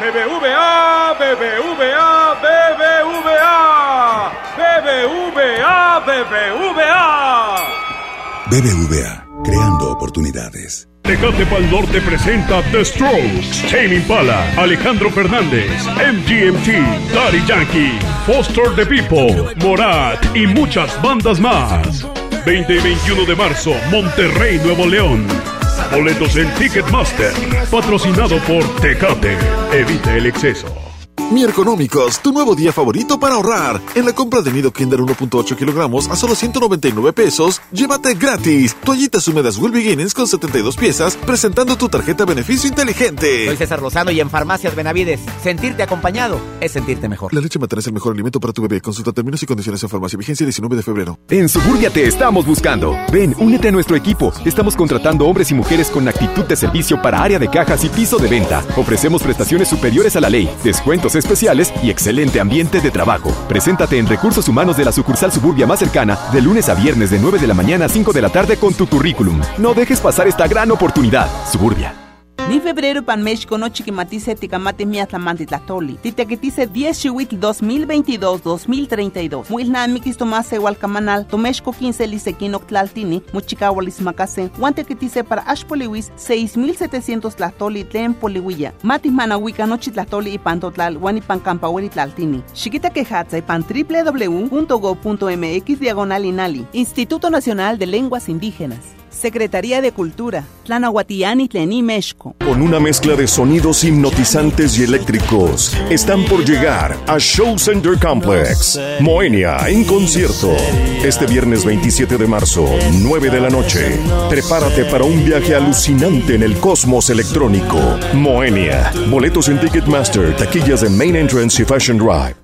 BBVA, BBVA, BBVA. BBVA, BBVA. BBVA, creando oportunidades. Tecate Pal Norte presenta The Strokes, Tame Impala, Alejandro Fernández, MGMT, Daddy Yankee, Foster the People, Morat y muchas bandas más. 20 y 21 de marzo, Monterrey, Nuevo León. Boletos en Ticketmaster, patrocinado por Tecate. Evita el exceso. Mi Económicos, tu nuevo día favorito para ahorrar. En la compra de Nido Kinder 1.8 kilogramos a solo 199 pesos, llévate gratis toallitas húmedas Will Beginnings con 72 piezas, presentando tu tarjeta beneficio inteligente. Soy César Lozano y en Farmacias Benavides, sentirte acompañado es sentirte mejor. La leche materna es el mejor alimento para tu bebé. Consulta términos y condiciones en farmacia. Vigencia 19 de febrero. En Suburbia te estamos buscando. Ven, únete a nuestro equipo. Estamos contratando hombres y mujeres con actitud de servicio para área de cajas y piso de venta. Ofrecemos prestaciones superiores a la ley, descuentos especiales y excelente ambiente de trabajo. Preséntate en Recursos Humanos de la sucursal Suburbia más cercana de lunes a viernes de 9 de la mañana a 5 de la tarde con tu currículum. No dejes pasar esta gran oportunidad. Suburbia. Ni febrero pan México no chiquimatice ticamate miatlamanti tlatoli. Titequitice 10 chihuitl 2022-2032. Muilnamikis tomase hualcamanal, tomexco 15 lisequinoc tlaltini, muchicahualis macasen, guantequitice para ashpoliwis 6700 tlatoli tlen poliwilla. Matis manahuica nochi tlatoli y pantotlal, guanipan campaweri tlaltini. Chiquita quejatza y pan www.go.mx diagonal inali. Instituto Nacional de Lenguas Indígenas. Secretaría de Cultura, Tlanahuatiani Tlení Mexco. Con una mezcla de sonidos hipnotizantes y eléctricos, están por llegar a Show Center Complex. Moenia en concierto. Este viernes 27 de marzo, 9 de la noche. Prepárate para un viaje alucinante en el cosmos electrónico. Moenia. Boletos en Ticketmaster, taquillas en Main Entrance y Fashion Drive.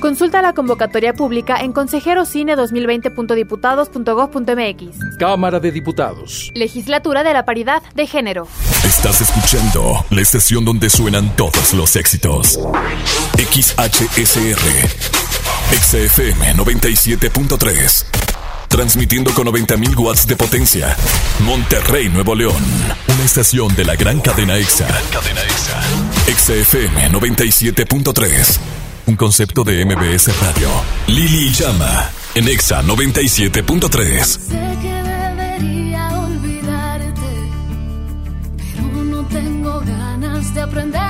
Consulta la convocatoria pública en consejerocine2020.diputados.gov.mx. Cámara de Diputados. Legislatura de la Paridad de Género. Estás escuchando la estación donde suenan todos los éxitos. XHSR. XFM 97.3. Transmitiendo con 90.000 watts de potencia. Monterrey, Nuevo León. Una estación de la gran cadena EXA. Cadena EXA. XFM 97.3. Concepto de MBS Radio. Lili Llama. En EXA 97.3. Sé que debería olvidarte, pero no tengo ganas de aprender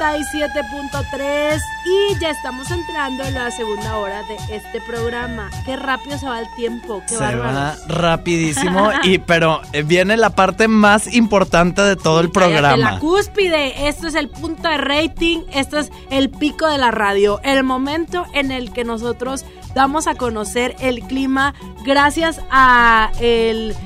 97.3 y ya estamos entrando en la segunda hora de este programa. Qué rápido se va el tiempo, qué Se va rapidísimo y pero eh, viene la parte más importante de todo el Cállate, La programa. cúspide, esto es el punto de rating, esto es el pico de la radio, el momento en el que nosotros damos a conocer el clima gracias a el,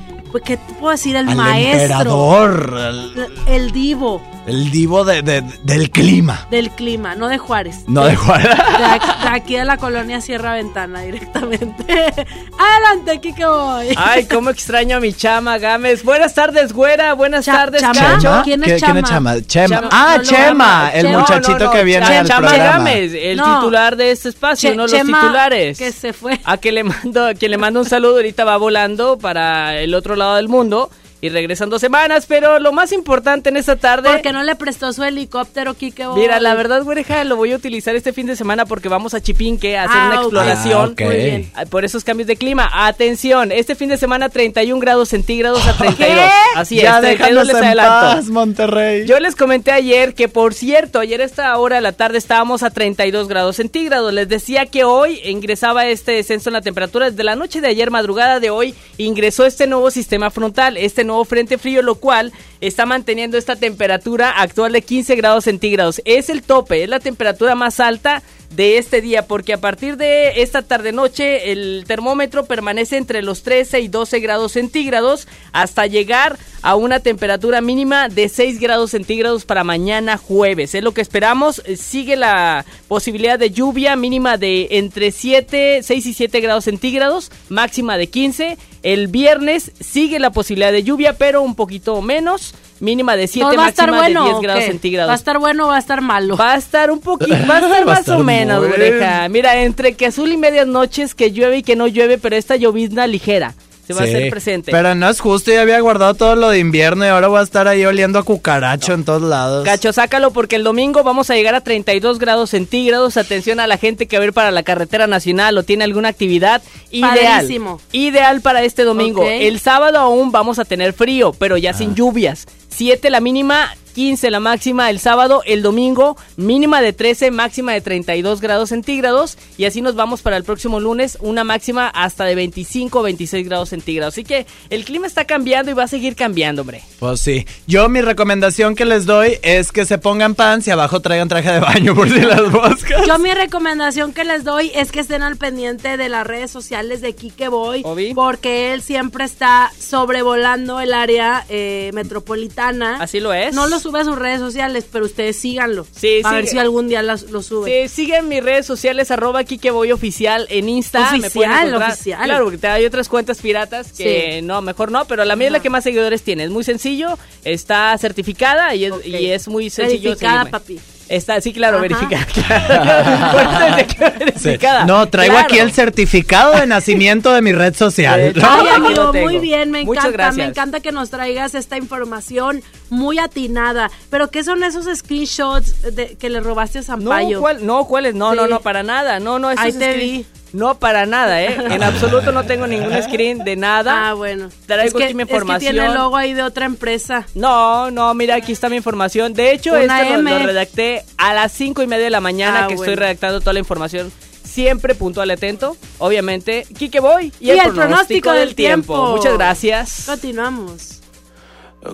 ¿qué te puedo decir? El Al maestro, emperador, el, el divo el divo de- de- del clima. del clima, no de Juárez. No de Juárez. De aquí, de aquí de la colonia Sierra Ventana directamente. Adelante, Kike Boy. Ay, cómo extraño a mi chama, Gámez. Buenas tardes, güera. Buenas tardes, Chama. Cacho. ¿Quién es ¿Qué- ¿Quién es Chama? Chama? Chema. Chama. Ah, No, Chema, el Chema. muchachito No, no, que viene Chama al Chama programa. Gámez, el No. titular de este espacio, uno de los Chema, titulares. que se fue. A que le mando, quien le mando un saludo ahorita va volando para el otro lado del mundo y regresan dos semanas, pero lo más importante en esta tarde. Porque no le prestó su helicóptero, Kike Boy. Mira, la verdad, güereja, lo voy a utilizar este fin de semana porque vamos a Chipinque a hacer Ah, una ok. exploración. Ah, ok. Muy bien. Ah, Por esos cambios de clima. Atención, este fin de semana 31 grados centígrados a 32. Así ya es, 32 déjanos les en adelanto. paz, Monterrey. Yo les comenté ayer que, por cierto, ayer a esta hora de la tarde estábamos a 32 grados centígrados. Les decía que hoy ingresaba este descenso en la temperatura. Desde la noche de ayer, madrugada de hoy, ingresó este nuevo sistema frontal, este nuevo frente frío, lo cual está manteniendo esta temperatura actual de 15 grados centígrados. Es el tope, es la temperatura más alta de este día, porque a partir de esta tarde-noche el termómetro permanece entre los 13 y 12 grados centígrados hasta llegar a una temperatura mínima de 6 grados centígrados para mañana jueves. Es lo que esperamos. Sigue la posibilidad de lluvia mínima de entre 7, 6 y 7 grados centígrados, máxima de 15. El viernes sigue la posibilidad de lluvia, pero un poquito menos. Mínima de 7, ¿No va a estar máxima bueno de 10 o grados centígrados. ¿Va a estar bueno o va a estar malo? Va a estar un poquito, va a estar Va a más estar o menos, oreja. Mira, entre que azul y medias noches, que llueve y que no llueve, pero esta llovizna ligera se va a hacer presente. Pero no es justo, ya había guardado todo lo de invierno y ahora voy a estar ahí oliendo a cucaracho en todos lados. Cacho, sácalo porque el domingo vamos a llegar a 32 grados centígrados. Atención a la gente que va a ir para la carretera nacional o tiene alguna actividad ideal. Padrísimo. Ideal para este domingo. El sábado aún vamos a tener frío, pero ya sin lluvias. 7 la mínima, 15 la máxima el sábado, el domingo mínima de 13, máxima de 32 grados centígrados y así nos vamos para el próximo lunes, una máxima hasta de 25 o 26 grados centígrados. Así que el clima está cambiando y va a seguir cambiando, hombre. Pues sí. Yo mi recomendación que les doy es que se pongan pants y abajo traigan traje de baño por si las moscas. Yo mi recomendación que les doy es que estén al pendiente de las redes sociales de Kike Boy, porque él siempre está sobrevolando el área eh, metropolitana. Así lo es. No lo sube a sus redes sociales, pero ustedes síganlo. Sí, A ver si algún día las- lo sube. Sí, sigan mis redes sociales, arroba Kikeboy oficial en Insta. me Oficial, encontrar. oficial. Claro, porque hay otras cuentas piratas que Sí. no, mejor no, pero la mía es la que más seguidores tiene. Es muy sencillo, está certificada y es, y es muy sencillo. Seguirme. papi. Está, sí, claro, Ajá. verificada. claro. Sí. No, traigo Claro. aquí el certificado de nacimiento de mi red social. Ay, amigo, muy bien, me Muchas encanta, me encanta que nos traigas esta información muy atinada. Pero ¿qué son esos screenshots de- que le robaste a Zampayo? No, ¿cuál, no, ¿cuáles? No, no, Sí. no, para nada. No, no, esos Ahí te screen- vi. No, para nada, ¿eh? En absoluto no tengo ningún screen de nada. Ah, bueno. Traigo es que, aquí mi es que información. tiene el logo ahí de otra empresa. No, no, mira, aquí está mi información. De hecho, Una esto lo, redacté a las cinco y media de la mañana Ah, que bueno. estoy redactando toda la información. Siempre puntual y atento. Obviamente, Kike Voy y, Y el pronóstico del tiempo. Muchas gracias. Continuamos.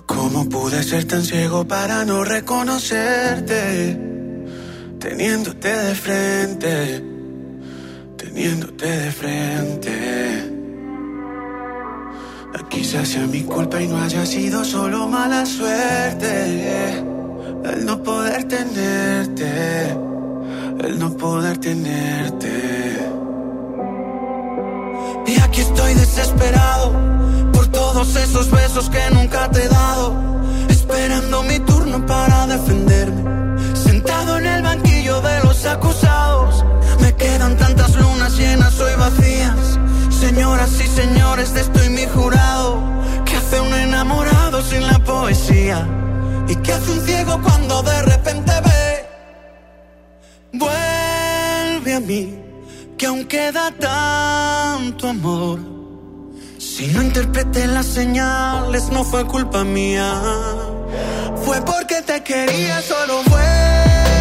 ¿Cómo pude ser tan ciego para no reconocerte? Teniéndote de frente, teniéndote de frente. Quizás sea mi culpa y no haya sido solo mala suerte. El no poder tenerte, el no poder tenerte. Y aquí estoy desesperado por todos esos besos que nunca te he dado. Esperando mi turno para defenderme. Sentado en el banquillo de los acusados. Quedan tantas lunas llenas hoy vacías. Señoras y señores, de esto y mi jurado. ¿Qué hace un enamorado sin la poesía? ¿Y qué hace un ciego cuando de repente ve? Vuelve a mí, que aún queda tanto amor. Si no interpreté las señales, no fue culpa mía. Fue porque te quería, solo vuelve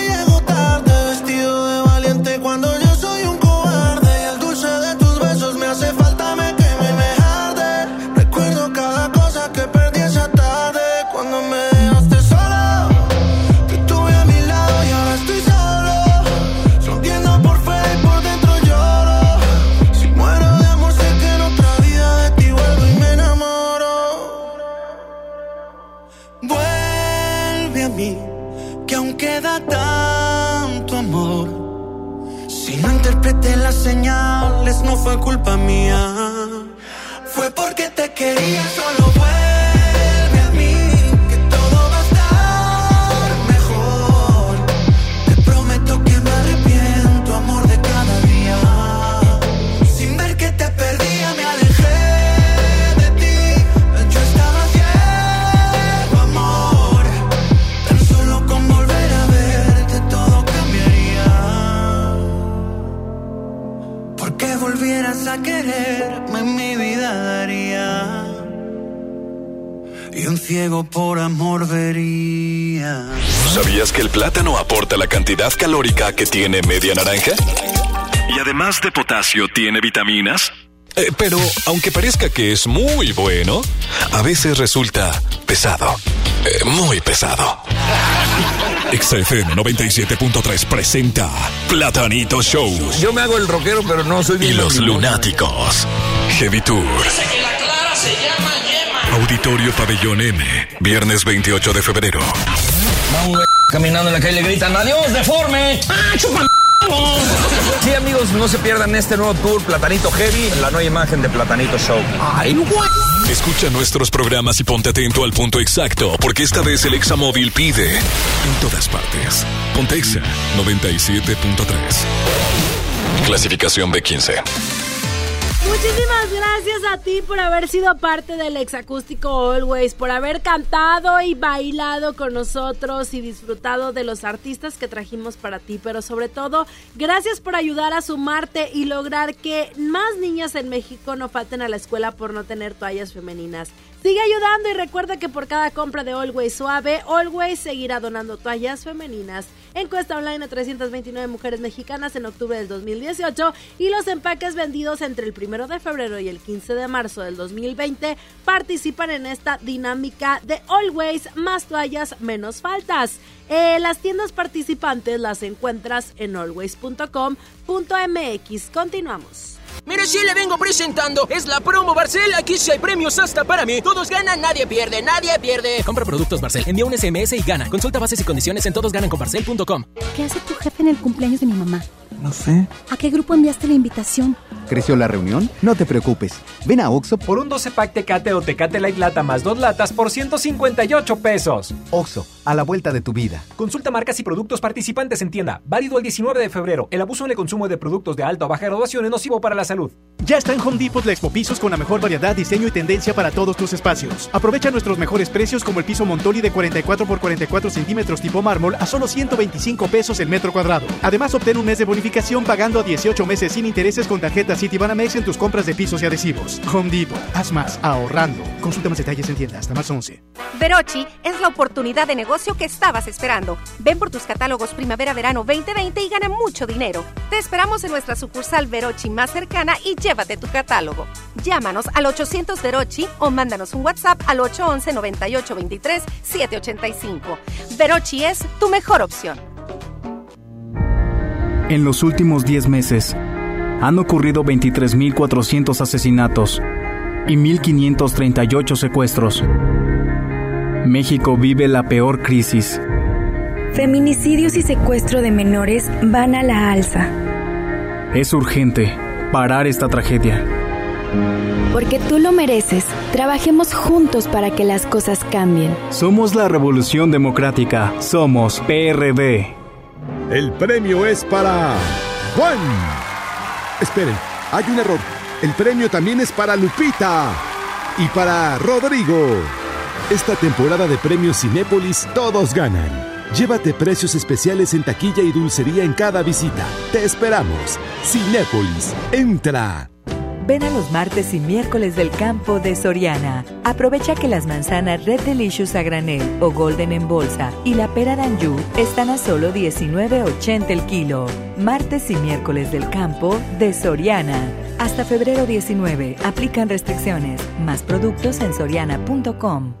interpreté las señales, no fue culpa mía. Fue porque te quería, solo a quererme, mi vida daría. Y un ciego por amor vería. ¿Sabías que el plátano aporta la cantidad calórica que tiene media naranja? Y además de potasio, tiene vitaminas. Eh, pero, aunque parezca que es muy bueno, a veces resulta pesado. Eh, muy pesado. XFM 97.3 presenta Platanito Show. Yo me hago el rockero, pero no soy Y bien los limón. lunáticos. Heavy Tour. Auditorio Pabellón M. Viernes 28 de febrero. Va un güey caminando en la calle y le gritan ¡Adiós, deforme! ¡Ah, chupa Sí, amigos, no se pierdan este nuevo tour Platanito Heavy, la nueva imagen de Platanito Show. ¡Ay, güey! Escucha nuestros programas y ponte atento al punto exacto, porque esta vez el Examóvil pide en todas partes. Pontexa 97.3. Clasificación B15. Muchísimas gracias a ti por haber sido parte del exacústico Always, por haber cantado y bailado con nosotros y disfrutado de los artistas que trajimos para ti, pero sobre todo, gracias por ayudar a sumarte y lograr que más niñas en México no falten a la escuela por no tener toallas femeninas. Sigue ayudando y recuerda que por cada compra de Always Suave, Always seguirá donando toallas femeninas. Encuesta online a 329 mujeres mexicanas en octubre del 2018 y los empaques vendidos entre el 1 de febrero y el 15 de marzo del 2020 participan en esta dinámica de Always más toallas menos faltas. Eh, las tiendas participantes las encuentras en always.com.mx. Continuamos. Mire, si le vengo presentando, es la promo Barcel. Aquí sí hay premios hasta para mí. Todos ganan, nadie pierde, nadie pierde. Compra productos Barcel, envía un SMS y gana. Consulta bases y condiciones en todosgananconbarcel.com. ¿Qué hace tu jefe en el cumpleaños de mi mamá? No sé. ¿A qué grupo enviaste la invitación? ¿Creció la reunión? No te preocupes. Ven a Oxo Por un 12 pack Tecate o Tecate Light Lata más dos latas por 158 pesos. Oxo, a la vuelta de tu vida. Consulta marcas y productos participantes en tienda. Válido el 19 de febrero. El abuso en el consumo de productos de alta o baja graduación es nocivo para la salud. Ya está en Home Depot la Expo Pisos con la mejor variedad, diseño y tendencia para todos tus espacios. Aprovecha nuestros mejores precios como el piso Montoli de 44 por 44 centímetros tipo mármol a solo 125 pesos el metro cuadrado. Además, obtén un mes de bonificación pagando a 18 meses sin intereses con tarjeta Citibanamex en tus compras de pisos y adhesivos. Home Depot, haz más, ahorrando. Consulta más detalles en tienda hasta marzo 11. Verochi es la oportunidad de negocio que estabas esperando. Ven por tus catálogos Primavera-Verano 2020 y gana mucho dinero. Te esperamos en nuestra sucursal Verochi más cercana y llévate tu catálogo. Llámanos al 800 Verochi o mándanos un WhatsApp al 811 9823 785. Verochi es tu mejor opción. En los últimos 10 meses han ocurrido 23.400 asesinatos y 1.538 secuestros. México vive la peor crisis. Feminicidios y secuestro de menores van a la alza. Es urgente parar esta tragedia. Porque tú lo mereces, trabajemos juntos para que las cosas cambien. Somos la Revolución Democrática. Somos PRD. El premio es para Juan. Esperen, hay un error. El premio también es para Lupita y para Rodrigo. Esta temporada de premios Cinépolis todos ganan. Llévate precios especiales en taquilla y dulcería en cada visita. Te esperamos. Cinépolis, entra. Ven a los martes y miércoles del campo de Soriana. Aprovecha que las manzanas Red Delicious a granel o Golden en bolsa y la pera Danju están a solo 19.80 el kilo. Martes y miércoles del campo de Soriana. Hasta febrero 19. Aplican restricciones. Más productos en soriana.com.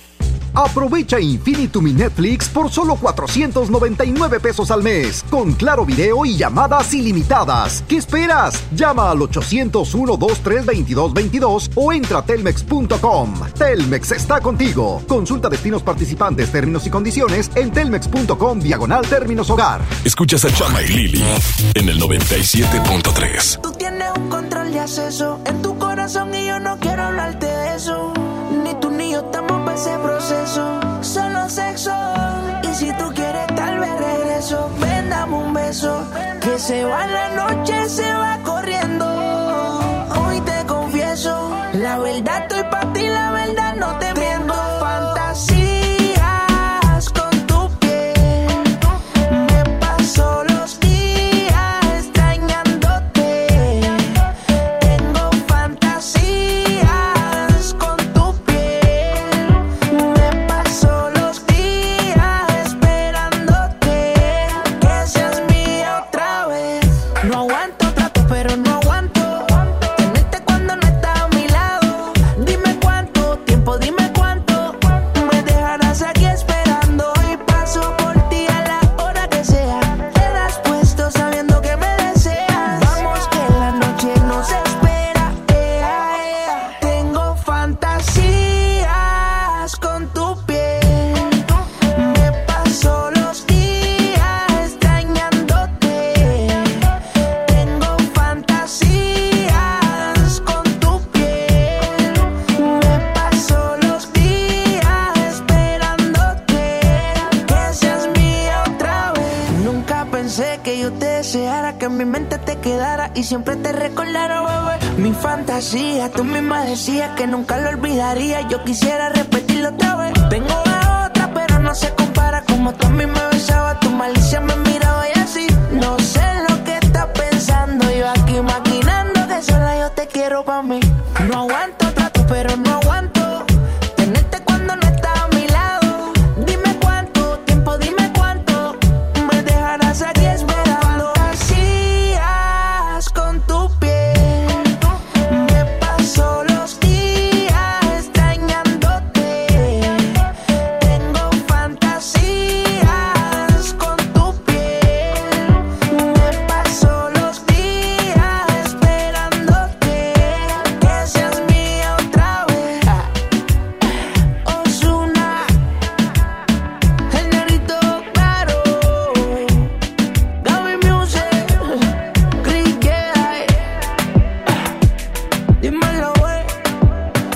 Aprovecha Infinitum mi Netflix por solo 499 pesos al mes, con claro video y llamadas ilimitadas. ¿Qué esperas? Llama al 801-232222 o entra a telmex.com. Telmex está contigo. Consulta destinos participantes, términos y condiciones en telmex.com diagonal términos hogar. Escuchas a Chama y Lili en el 97.3. Tú tienes un control de acceso en tu corazón y yo no quiero hablarte de eso. Ni tú ni yo estamos ese proceso. Solo sexo. Y si tú quieres, tal vez regreso. Ven, un beso. Que se va la noche, se va corriendo. Hoy te confieso. La verdad estoy para y siempre te recordara, bebé. Mi fantasía, tú misma decías que nunca lo olvidaría. Yo quisiera repetirlo otra vez. Tengo la otra, pero no se compara. Como tú a mí me besabas, tu malicia me miraba y así. No sé lo que estás pensando. Yo aquí maquinando que sola yo te quiero pa' mí. No aguanto Dímelo, güey.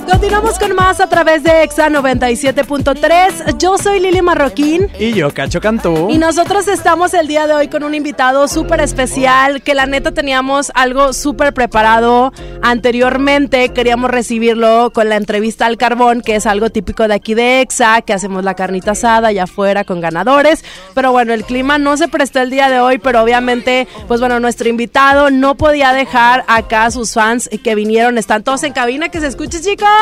Continuamos con más a través de Exa 97.3. Yo soy Lili Marroquín. Y yo, Cacho Cantú. Y nosotros estamos el día de hoy con un invitado súper especial, que la neta teníamos algo súper preparado anteriormente. Queríamos recibirlo con la entrevista al carbón, que es algo típico de aquí de EXA, que hacemos la carnita asada allá afuera con ganadores. Pero bueno, el clima no se prestó el día de hoy, pero obviamente, pues bueno, nuestro invitado no podía dejar acá a sus fans que vinieron. Están todos en cabina, que se escuche, chicos.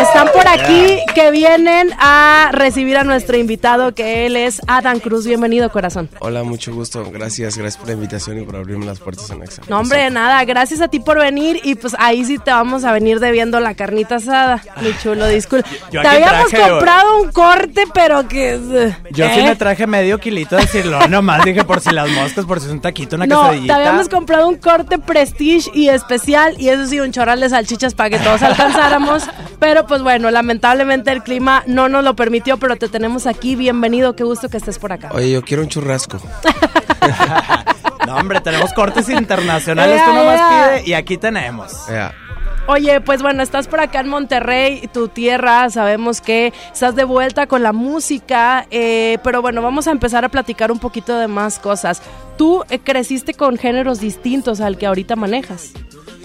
Están por aquí que vienen a recibir a nuestro invitado, que él es Adam Cruz. Bienvenido, corazón. Hola, mucho gusto. Gracias, gracias por la invitación y por abrirme las puertas en Exa. No, hombre, nada. Gracias a ti por venir. Y pues ahí sí te vamos a venir debiendo la carnita asada. Mi chulo, disculpa. Yo Te habíamos traje- comprado un corte, pero que. Yo sí ¿eh? me traje medio kilito de decirlo, nomás dije por si las moscas, por si es un taquito, una No, te habíamos comprado un corte prestige y especial y eso sí, un chorral de salchichas para que todos alcanzáramos. Pero pues bueno, lamentablemente el clima no nos lo permitió, pero te tenemos aquí. Bienvenido, qué gusto que estés por acá. Oye, yo quiero un churrasco. No, hombre, tenemos cortes internacionales, tú Ea, nomás pide y aquí tenemos. Ya. Oye, pues bueno, estás por acá en Monterrey, tu tierra, sabemos que estás de vuelta con la música, eh, pero bueno, vamos a empezar a platicar un poquito de más cosas. Tú eh, creciste con géneros distintos al que ahorita manejas.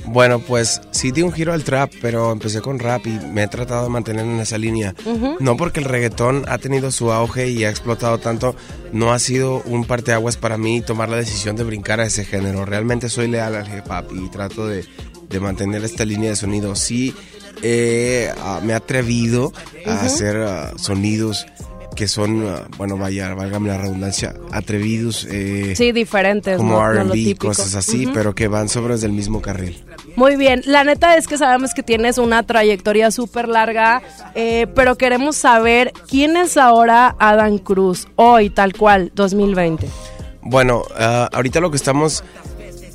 Bueno, pues sí di un giro al trap, pero empecé con rap y me he tratado de mantener en esa línea. No porque el reggaetón ha tenido su auge y ha explotado tanto, no ha sido un parteaguas para mí tomar la decisión de brincar a ese género. Realmente soy leal al hip hop y trato de, de mantener esta línea de sonido. Sí, eh, ah, me he atrevido a hacer ah, sonidos que son, ah, bueno, vaya, válgame la redundancia, atrevidos. eh, Sí, diferentes, como no- no R&B, típico. cosas así, pero que van sobre el mismo carril. Muy bien, la neta es que sabemos que tienes una trayectoria súper larga, eh, pero queremos saber quién es ahora Adam Cruz, hoy tal cual, 2020. Bueno, ah, ahorita lo que estamos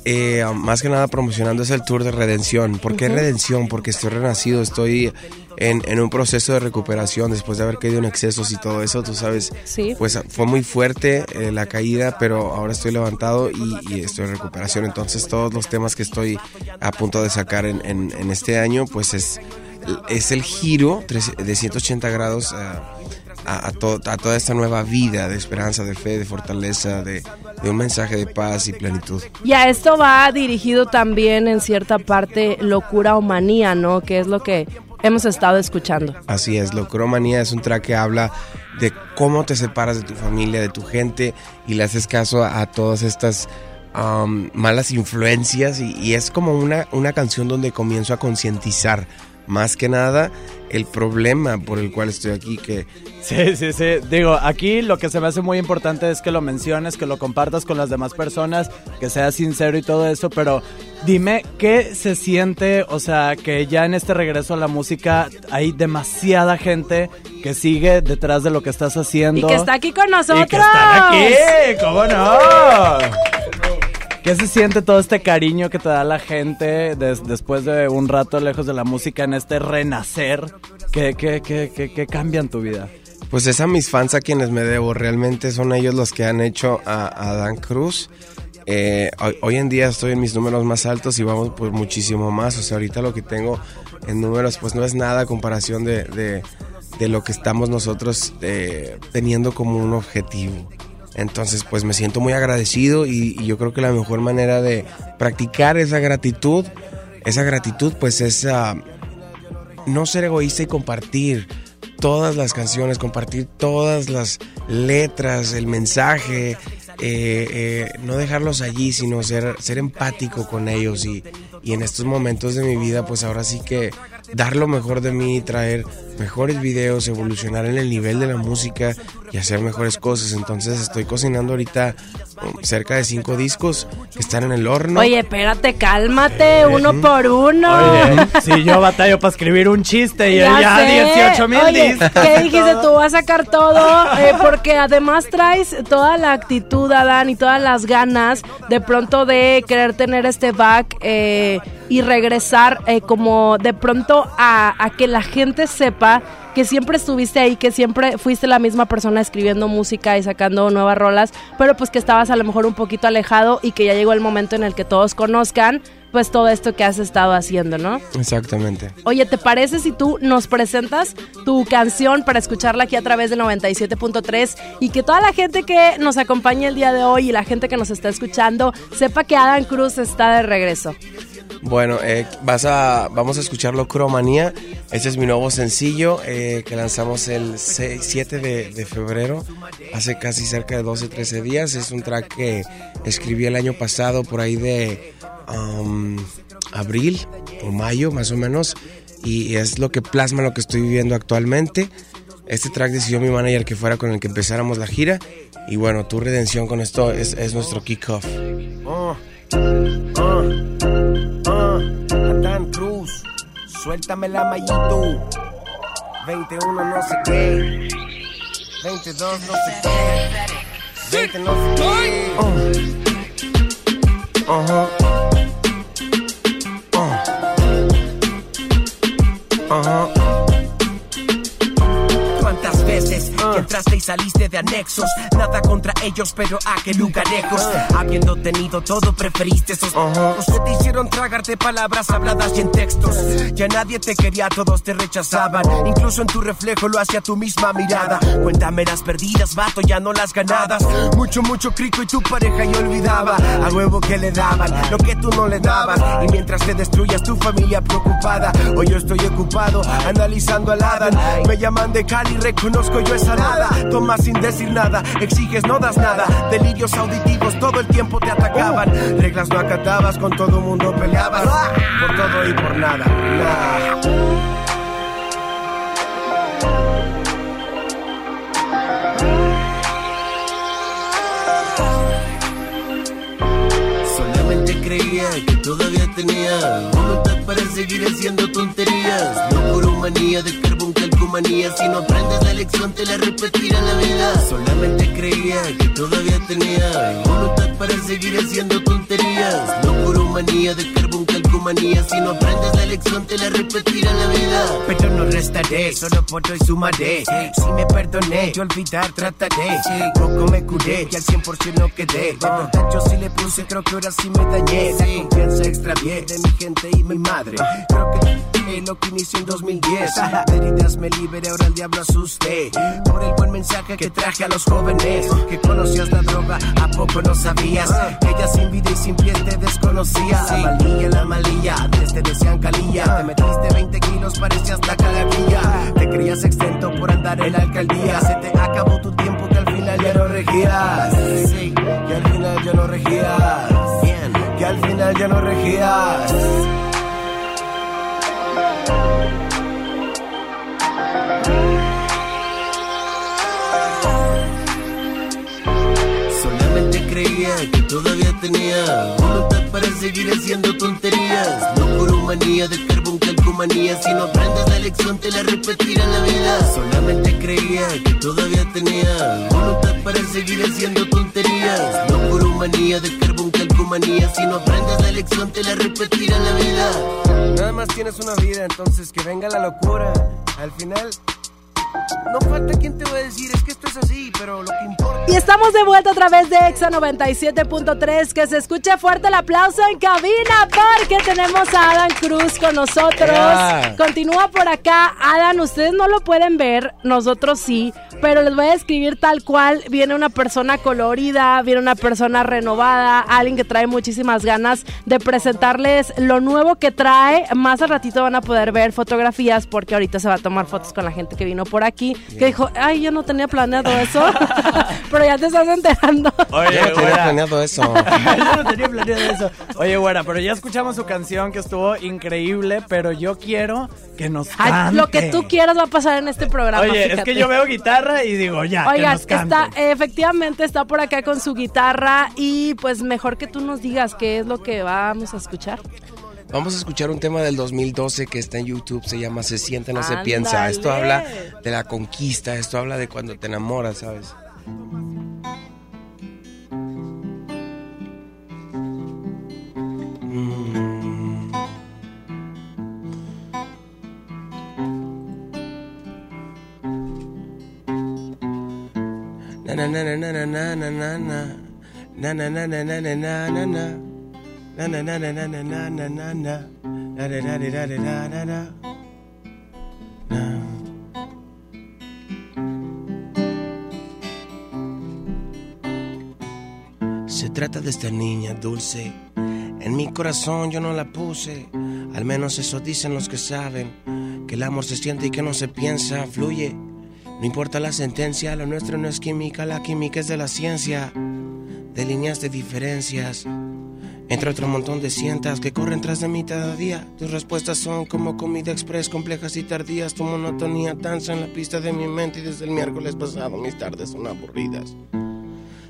eh, más que nada promocionando es el tour de redención. ¿Por qué redención? Porque estoy renacido, estoy en, en un proceso de recuperación después de haber caído en excesos y todo eso, tú sabes. Sí. Pues fue muy fuerte eh, la caída, pero ahora estoy levantado y, y estoy en recuperación. Entonces todos los temas que estoy a punto de sacar en, en- en este año, pues es, es el giro de 180 grados. a, a to- a toda esta nueva vida de esperanza, de fe, de fortaleza, de, de un mensaje de paz y plenitud. Y a esto va dirigido también en cierta parte locura o manía, ¿no? Que es lo que hemos estado escuchando. Así es, Locromanía es un track que habla de cómo te separas de tu familia, de tu gente y le haces caso a, a todas estas um, malas influencias y, y es como una, una canción donde comienzo a concientizar más que nada el problema por el cual estoy aquí, que Sí, sí, sí. Digo, aquí lo que se me hace muy importante es que lo menciones, que lo compartas con las demás personas, que seas sincero y todo eso, pero dime qué se siente, o sea, que ya en este regreso a la música hay demasiada gente que sigue detrás de lo que estás Y haciendo. que está aquí con nosotros. Y que están aquí, ¿cómo no? ¿Qué se siente todo este cariño que te da la gente des- después de un rato lejos de la música en este renacer? ¿Qué, qué, qué, qué, qué cambia en tu vida? Pues es a mis fans a quienes me debo. Realmente son ellos los que han hecho a, a Dan Cruz. Eh, hoy, en día estoy en mis números más altos y vamos por muchísimo más. O sea, ahorita lo que tengo en números pues no es nada a comparación de, de- lo que estamos nosotros eh, teniendo como un objetivo. Entonces pues me siento muy agradecido y, y yo creo que la mejor manera de practicar esa gratitud, esa gratitud pues es... ah, no ser egoísta y compartir todas las canciones, compartir todas las letras, el mensaje, eh, eh, no dejarlos allí, sino ser, ser empático con ellos y, y en estos momentos de mi vida, pues ahora sí que dar lo mejor de mí, traer mejores videos, evolucionar en el nivel de la música y hacer mejores cosas. Entonces estoy cocinando ahorita um, cerca de cinco discos que están en el horno. Oye, espérate, cálmate, uno por uno. Oye, si yo batallo para escribir un chiste y ya sé. 18 mil. ¿Qué dijiste? Tú vas a sacar todo, eh, porque además traes toda la actitud, Adán, y todas las ganas de pronto de querer tener este back eh, y regresar eh, como de pronto a, a que la gente sepa que siempre estuviste ahí, que siempre fuiste la misma persona escribiendo música y sacando nuevas rolas, pero pues que estabas a lo mejor un poquito alejado y que ya llegó el momento en el que todos conozcan pues todo esto que has estado haciendo, ¿no? Exactamente. Oye, ¿te parece si tú nos presentas tu canción para escucharla aquí a través del 97.3 y que toda la gente que nos acompaña el día de hoy y la gente que nos está escuchando sepa que Adam Cruz está de regreso? Bueno, eh, vas a, vamos a escucharlo Cromanía. Este es mi nuevo sencillo eh, que lanzamos el 6 7 de, febrero, hace casi cerca de 12, 13 días. Es un track que escribí el año pasado por ahí de um, abril o mayo más o menos. y es lo que plasma lo que estoy viviendo actualmente. Este track decidió mi manager que fuera con el que empezáramos la gira y bueno, tu redención con esto es, es nuestro kickoff. Uh, uh, uh, Cruz, suéltame la mallito. 21 no sé qué. 22 no sé qué. 20 no sé qué. Uh. Uh. Ajá. ¿Cuántas veces que entraste y saliste de anexos? Nada contra ellos, pero a qué lugarejos. Habiendo tenido todo, preferiste esos. Los que te hicieron tragarte palabras habladas y en textos. Ya nadie te quería, todos te rechazaban. Incluso en tu reflejo lo hacía tu misma mirada. Cuéntame las perdidas, vato, ya no las ganadas. Mucho, mucho crico y tu pareja ya olvidaba. A huevo que le daban, lo que tú no le dabas. Y mientras te destruyas, tu familia preocupada. Hoy yo estoy ocupado, analizando al Adán. Me llaman de Cali, reconozco yo esa nada. Tomas sin decir nada, exiges, no das nada. Delirios auditivos todo el tiempo te atacaban. Reglas no acatabas, con todo mundo peleabas. Por todo y por nada. Creía que todavía tenía voluntad para seguir haciendo tonterías. No por humanía de carbón calcomanía. Si no aprendes la lección, te la repetirá la vida. Solamente creía que todavía tenía voluntad para seguir haciendo tonterías. No por humanía de carbón calcomanía. Si no aprendes la lección, te la repetirá la vida. Pero no restaré, solo por hoy sumaré. Si me perdoné, yo olvidar trataré. Poco me curé y al 100% no quedé. De verdad, yo sí le puse, creo que ahora sí me dañé. La confianza extravié de mi gente y mi madre. Creo que lo que inició en 2010. De heridas me liberé, ahora el diablo asusté. Por el buen mensaje que traje a los jóvenes. Que conocías la droga, ¿a poco no sabías? Que ella sin vida y sin pies te desconocía. La malilla, la malilla, te decían calilla. Te metiste 20 kilos, parecías la calavilla. Te creías exento por andar en la alcaldía. Se te acabó tu tiempo que al final ya no regías. Sí, que al final ya no regías. Al final ya no regías. Solamente creía que todavía tenía voluntad para seguir haciendo tonterías. No por humanía de carbón Si no aprendes la lección, te la repetirá la vida. Solamente creía que todavía tenía voluntad para seguir haciendo tonterías. No por humanía de carbón calcomanía. Si no aprendes la lección, te la repetirá la vida. Nada más tienes una vida, entonces que venga la locura. Al final. No falta quien te va a decir, es que esto es así, pero lo que importa. Y estamos de vuelta a través de Exa 97.3. Que se escuche fuerte el aplauso en cabina porque tenemos a Adam Cruz con nosotros. Yeah. Continúa por acá. Adam, ustedes no lo pueden ver, nosotros sí, pero les voy a describir tal cual. Viene una persona colorida, viene una persona renovada, alguien que trae muchísimas ganas de presentarles lo nuevo que trae. Más al ratito van a poder ver fotografías porque ahorita se va a tomar fotos con la gente que vino por aquí. Que dijo, ay, yo no tenía planeado eso, pero ya te estás enterando. Oye, Yo no tenía güera. planeado eso. yo no tenía planeado eso. Oye, güera, pero ya escuchamos su canción que estuvo increíble, pero yo quiero que nos Ay, cante. lo que tú quieras va a pasar en este programa. Oye, es fíjate. que yo veo guitarra y digo, ya, que Oigan, nos cante. está, efectivamente está por acá con su guitarra y pues mejor que tú nos digas qué es lo que vamos a escuchar. Vamos a escuchar un tema del 2012 que está en YouTube, se llama Se siente, no se piensa. Esto habla de la conquista, esto habla de cuando te enamoras, ¿sabes? Mm. Na na na na na na na na na na na na na na na na na na na Na na na na na na na na na na Na. Se trata de esta niña dulce. En mi corazón yo no la puse. Al menos eso dicen los que saben. Que el amor se siente y que no se piensa, fluye. No importa la sentencia, lo nuestro no es química, la química es de la ciencia. De líneas de diferencias. Entre otro montón de cientas que corren tras de mí cada día. Tus respuestas son como comida express, complejas y tardías. Tu monotonía danza en la pista de mi mente y desde el miércoles pasado mis tardes son aburridas.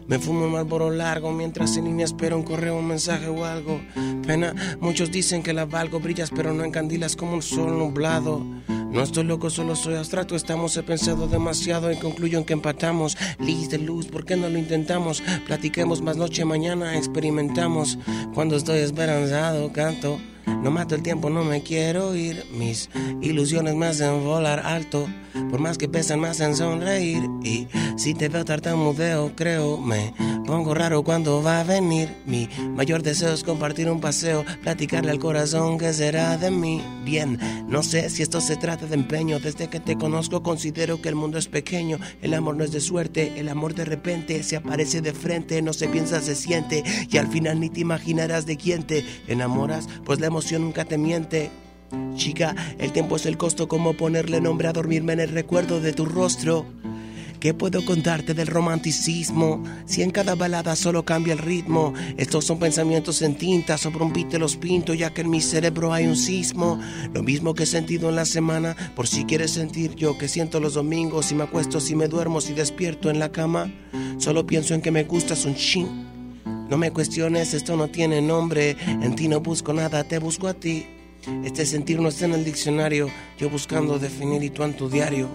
Me fumo un malboro largo mientras en línea espero un correo, un mensaje o algo. Pena, muchos dicen que la valgo, brillas pero no encandilas como un sol nublado. No estoy loco, solo soy abstracto. Estamos, he pensado demasiado y concluyo en que empatamos. Liz de luz, ¿por qué no lo intentamos? Platiquemos más noche, mañana experimentamos. Cuando estoy esperanzado, canto. No mato el tiempo, no me quiero ir. Mis ilusiones me hacen volar alto. Por más que pesan, me hacen sonreír. Y si te veo tartamudeo, creo, me pongo raro cuando va a venir. Mi mayor deseo es compartir un paseo, platicarle al corazón que será de mí. Bien, no sé si esto se trata de empeño. Desde que te conozco, considero que el mundo es pequeño. El amor no es de suerte, el amor de repente se aparece de frente. No se piensa, se siente. Y al final ni te imaginarás de quién te enamoras, pues la emoción nunca te miente. Chica, el tiempo es el costo, como ponerle nombre a dormirme en el recuerdo de tu rostro. ¿Qué puedo contarte del romanticismo? Si en cada balada solo cambia el ritmo. Estos son pensamientos en tinta, sobre un beat te los pinto, ya que en mi cerebro hay un sismo. Lo mismo que he sentido en la semana, por si quieres sentir yo que siento los domingos. Si me acuesto, si me duermo, si despierto en la cama. Solo pienso en que me gustas un chin. No me cuestiones, esto no tiene nombre. En ti no busco nada, te busco a ti. Este sentir no está en el diccionario, yo buscando definir y tú en tu diario.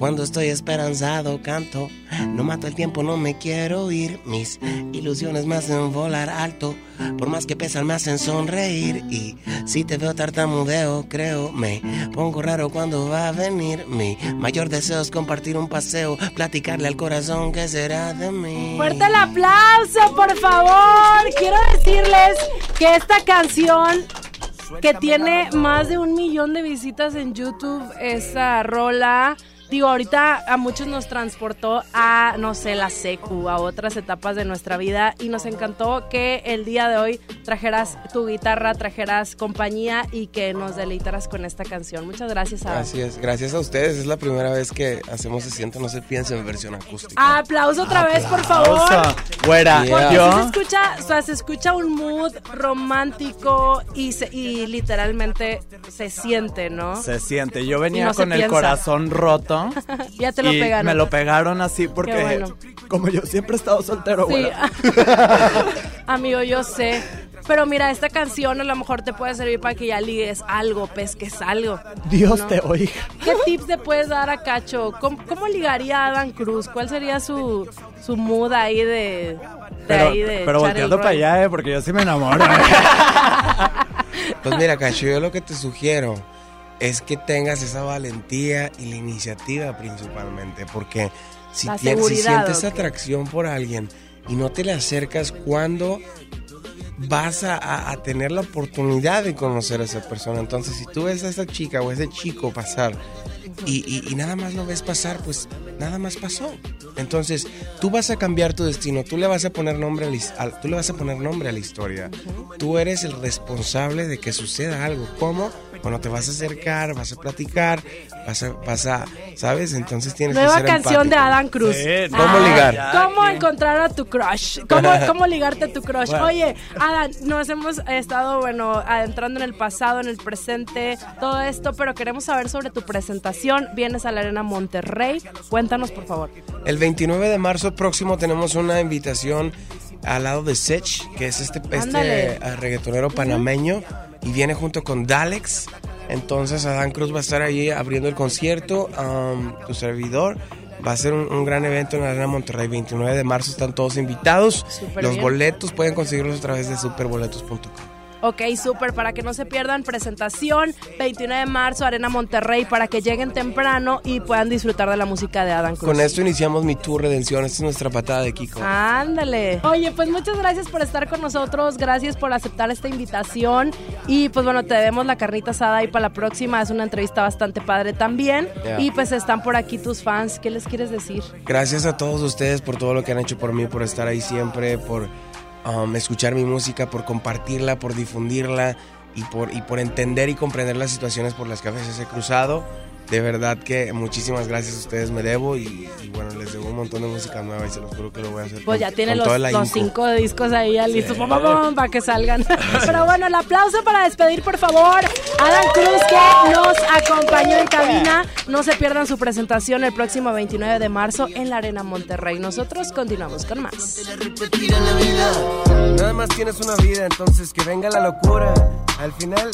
Cuando estoy esperanzado canto, no mato el tiempo, no me quiero ir. Mis ilusiones me hacen volar alto, por más que pesan me hacen sonreír. Y si te veo tartamudeo, creo, me pongo raro cuando va a venir. Mi mayor deseo es compartir un paseo, platicarle al corazón que será de mí. Fuerte el aplauso, por favor. Quiero decirles que esta canción que tiene más de un millón de visitas en YouTube, esta rola. Digo, ahorita a muchos nos transportó a, no sé, la secu, a otras etapas de nuestra vida y nos encantó que el día de hoy trajeras tu guitarra, trajeras compañía y que nos deleitaras con esta canción. Muchas gracias, a Gracias, gracias a ustedes. Es la primera vez que hacemos Se siente, no se piensa en versión acústica. Aplauso otra vez, por favor. Güera, Porque yo... se escucha, o sea, se escucha un mood romántico y, se- y literalmente se siente, ¿no? Se siente. Yo venía no con el piensa. corazón roto. Ya te lo y pegaron. Me lo pegaron así porque, bueno. como yo siempre he estado soltero, Sí. Amigo, yo sé. Pero mira, esta canción a lo mejor te puede servir para que ya ligues algo, pesques algo. Dios ¿no? te oiga. ¿Qué tips le puedes dar a Cacho? ¿Cómo, cómo ligaría a Adam Cruz? ¿Cuál sería su, su mood ahí de, de Pero, ahí de pero echar el volteando para allá, eh, porque yo sí me enamoro. Pues mira, Cacho, yo lo que te sugiero es que tengas esa valentía y la iniciativa principalmente, porque si, La tien- si sientes atracción por alguien y no te le acercas, ¿cuándo vas a, tener la oportunidad de conocer a esa persona? Entonces, si tú ves a esa chica o a ese chico pasar y, y- y nada más lo ves pasar, pues nada más pasó. Entonces, tú vas a cambiar tu destino, tú le vas a poner nombre a la, tú le vas a poner nombre a la historia. Tú eres el responsable de que suceda algo. ¿Cómo? Bueno, te vas a acercar, vas a platicar, vas a, vas a ¿sabes? Entonces tienes que Nueva ser canción de. Adam Cruz. Sí, ¿Cómo ligar? ¿Cómo encontrar a tu crush? ¿Cómo, cómo ligarte a tu crush? Bueno. Oye, Adam, nos hemos estado, bueno, adentrando en el pasado, en el presente, todo esto, pero queremos saber sobre tu presentación. Vienes a la Arena Monterrey. Cuéntanos, por favor. El 29 de marzo próximo tenemos una invitación al lado de Sech, que es este, Ándale. este reggaetonero panameño, y viene junto con Dalex. Entonces Adán Cruz va a estar ahí abriendo el concierto, um, tu servidor. Va a ser un, un gran evento en la Arena Monterrey, 29 de marzo, están todos invitados. Los bien. boletos pueden conseguirlos a través de superboletos.com. Ok, súper, para que no se pierdan presentación 29 de marzo, Arena Monterrey, para que lleguen temprano y puedan disfrutar de la música de Adam Cruz. Con esto iniciamos mi tour Redención, esta es nuestra patada de Kiko. Ándale. Oye, pues muchas gracias por estar con nosotros, gracias por aceptar esta invitación y pues bueno, te debemos la carnita asada ahí para la próxima, es una entrevista bastante padre también y pues están por aquí tus fans, ¿qué les quieres decir? Gracias a todos ustedes por todo lo que han hecho por mí, por estar ahí siempre, por um, escuchar mi música, por compartirla, por difundirla y por, y por entender y comprender las situaciones por las que a veces he cruzado. De verdad que muchísimas gracias a ustedes, me debo y, y bueno, les debo un montón de música nueva y se los juro que lo voy a hacer. Pues con- ya tiene los, cinco discos ahí ya listos pum, para que salgan. Pero bueno, el aplauso para despedir, por favor, a Adam Cruz que nos acompañó en cabina. No se pierdan su presentación el próximo 29 de marzo en la Arena Monterrey. Nosotros continuamos con más. Nada más tienes una vida, entonces que venga la locura. Al final,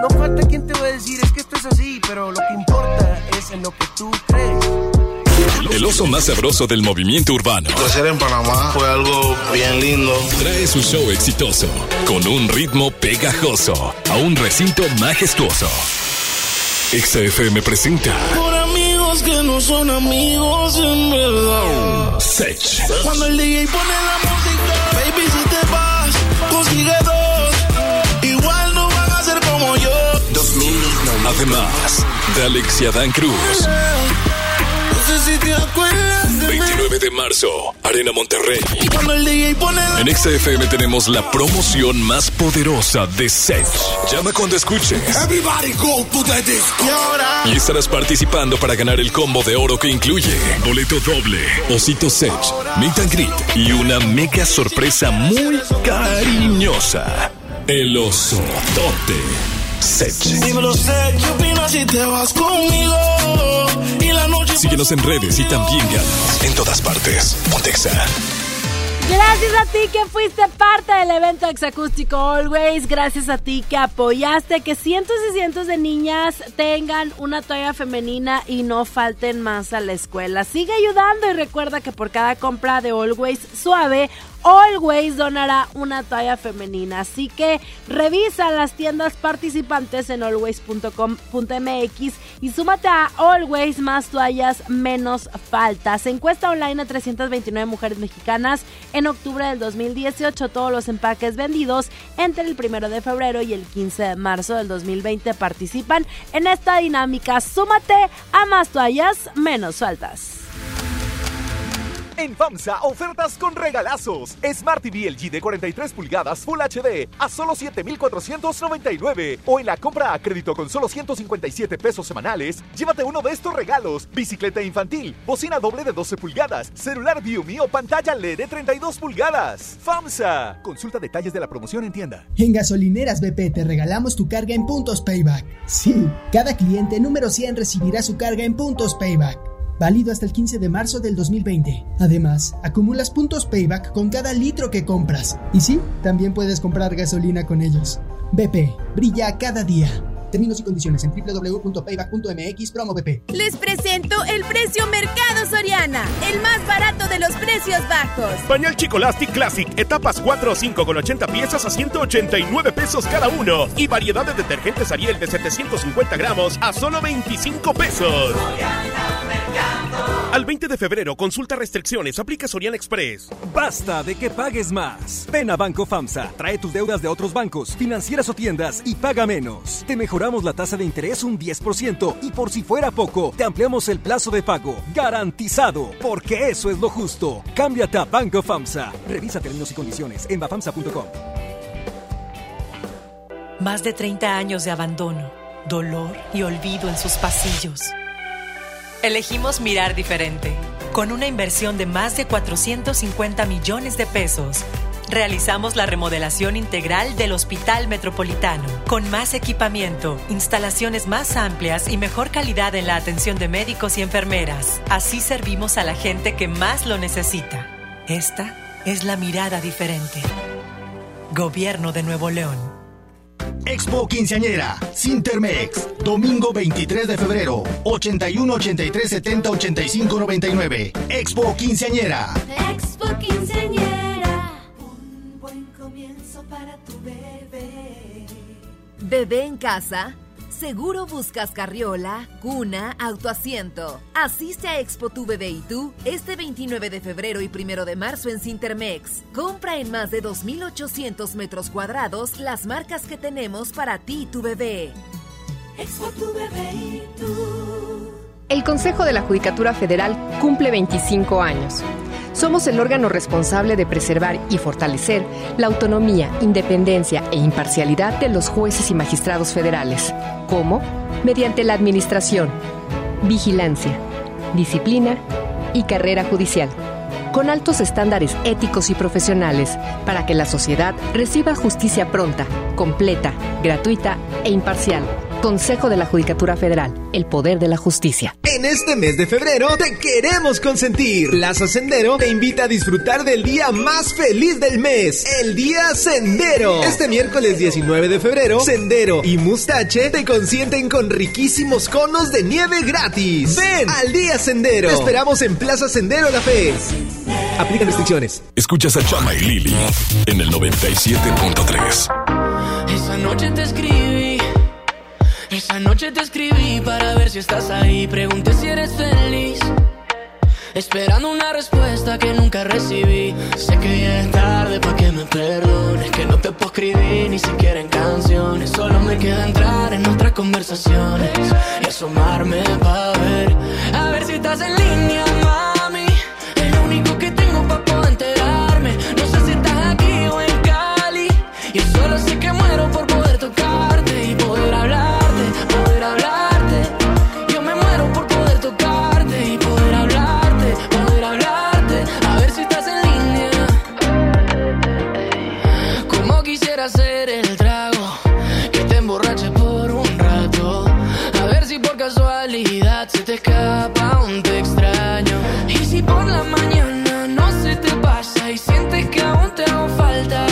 no falta quien te va a decir, es que esto es así, pero lo que importa es en lo que tú crees. El oso más sabroso del movimiento urbano. Crecer en Panamá fue algo bien lindo. Trae su show exitoso con un ritmo pegajoso a un recinto majestuoso. XFM presenta Por amigos que no son amigos en verdad. Sech. Cuando el DJ pone la música, baby, si te vas, consigue dos. Como yo. Además de Alex y Adán Cruz. No sé si te acuerdas de mí. 29 de marzo, Arena Monterrey. La En XFM tenemos la promoción más poderosa de Sech. Llama cuando escuches. Everybody go to the disco. Y ahora, Y estarás participando para ganar el combo de oro que incluye boleto doble, osito Sech, meet and greet y una mega sorpresa muy cariñosa. El oso tote Sech. dímelo sé, ¿qué opinas si te vas conmigo? Y la noche Síguenos en redes y también ganas en todas partes. Pontexa. Gracias a ti que fuiste parte del evento exacústico Always. Gracias a ti que apoyaste que cientos y cientos de niñas tengan una toalla femenina y no falten más a la escuela. Sigue ayudando y recuerda que por cada compra de Always suave, Always donará una toalla femenina. Así que revisa las tiendas participantes en always.com.mx y súmate a Always más toallas menos faltas. Encuesta online a 329 mujeres mexicanas en octubre del 2018. Todos los empaques vendidos entre el 1 de febrero y el 15 de marzo del 2020 participan en esta dinámica. Súmate a más toallas menos faltas. En FAMSA, ofertas con regalazos. Smart TV LG de 43 pulgadas Full HD a solo 7,499. O en la compra a crédito con solo 157 pesos semanales, llévate uno de estos regalos. Bicicleta infantil, bocina doble de 12 pulgadas, celular Viumi o pantalla LED de 32 pulgadas. FAMSA. Consulta detalles de la promoción en tienda. En Gasolineras BP te regalamos tu carga en puntos Payback. Sí, cada cliente número 100 recibirá su carga en puntos Payback. Válido hasta el 15 de marzo del 2020. Además, acumulas puntos Payback con cada litro que compras. Y sí, también puedes comprar gasolina con ellos. BP, brilla cada día. Términos y condiciones en www.payback.mx promo BP. Les presento el precio Mercado Soriana, el más barato de los precios bajos. Pañal Chicolastic Classic, etapas 4 o 5 con 80 piezas a 189 pesos cada uno. Y variedad de detergentes Ariel de 750 gramos a solo 25 pesos. Al 20 de febrero, consulta restricciones, aplica Soriana Express. Basta de que pagues más. Ven a Banco FAMSA, trae tus deudas de otros bancos, financieras o tiendas y paga menos. Te mejoramos la tasa de interés un 10% y por si fuera poco, te ampliamos el plazo de pago. Garantizado, porque eso es lo justo. Cámbiate a Banco FAMSA. Revisa términos y condiciones en bafamsa.com. Más de 30 años de abandono, dolor y olvido en sus pasillos. Elegimos mirar diferente. Con una inversión de más de 450 millones de pesos, realizamos la remodelación integral del Hospital Metropolitano, con más equipamiento, instalaciones más amplias y mejor calidad en la atención de médicos y enfermeras. Así servimos a la gente que más lo necesita. Esta es la mirada diferente. Gobierno de Nuevo León. Expo Quinceañera, Sintermex, domingo 23 de febrero, 81 83 70 85 99. Expo Quinceañera. Expo Quinceañera, para tu bebé. Bebé en casa. Seguro buscas carriola, cuna, autoasiento. Asiste a Expo Tu Bebé y tú este 29 de febrero y 1 de marzo en Cintermex. Compra en más de 2.800 metros cuadrados las marcas que tenemos para ti y tu bebé. Expo tu bebé y tú. El Consejo de la Judicatura Federal cumple 25 años. Somos el órgano responsable de preservar y fortalecer la autonomía, independencia e imparcialidad de los jueces y magistrados federales. ¿Cómo? mediante la administración, vigilancia, disciplina y carrera judicial, con altos estándares éticos y profesionales para que la sociedad reciba justicia pronta, completa, gratuita e imparcial. Consejo de la Judicatura Federal, el poder de la justicia. En este mes de febrero te queremos consentir. Plaza Sendero te invita a disfrutar del día más feliz del mes, el Día Sendero. Este miércoles 19 de febrero, Sendero y Mustache te consienten con riquísimos conos de nieve gratis. Ven al Día Sendero. Te esperamos en Plaza Sendero La Fe. Aplican restricciones. Escuchas a Chama y Lili en el 97.3. Esa noche te escribí. Esa noche te escribí para ver si estás ahí. Pregunté si eres feliz. Esperando una respuesta que nunca recibí. Sé que ya es tarde para que me perdones. Que no te puedo escribir ni siquiera en canciones. Solo me queda entrar en nuestras conversaciones y asomarme para ver. A ver si estás en línea, te escapa un te extraño. Y si por la mañana no se te pasa y sientes que aún te hago falta,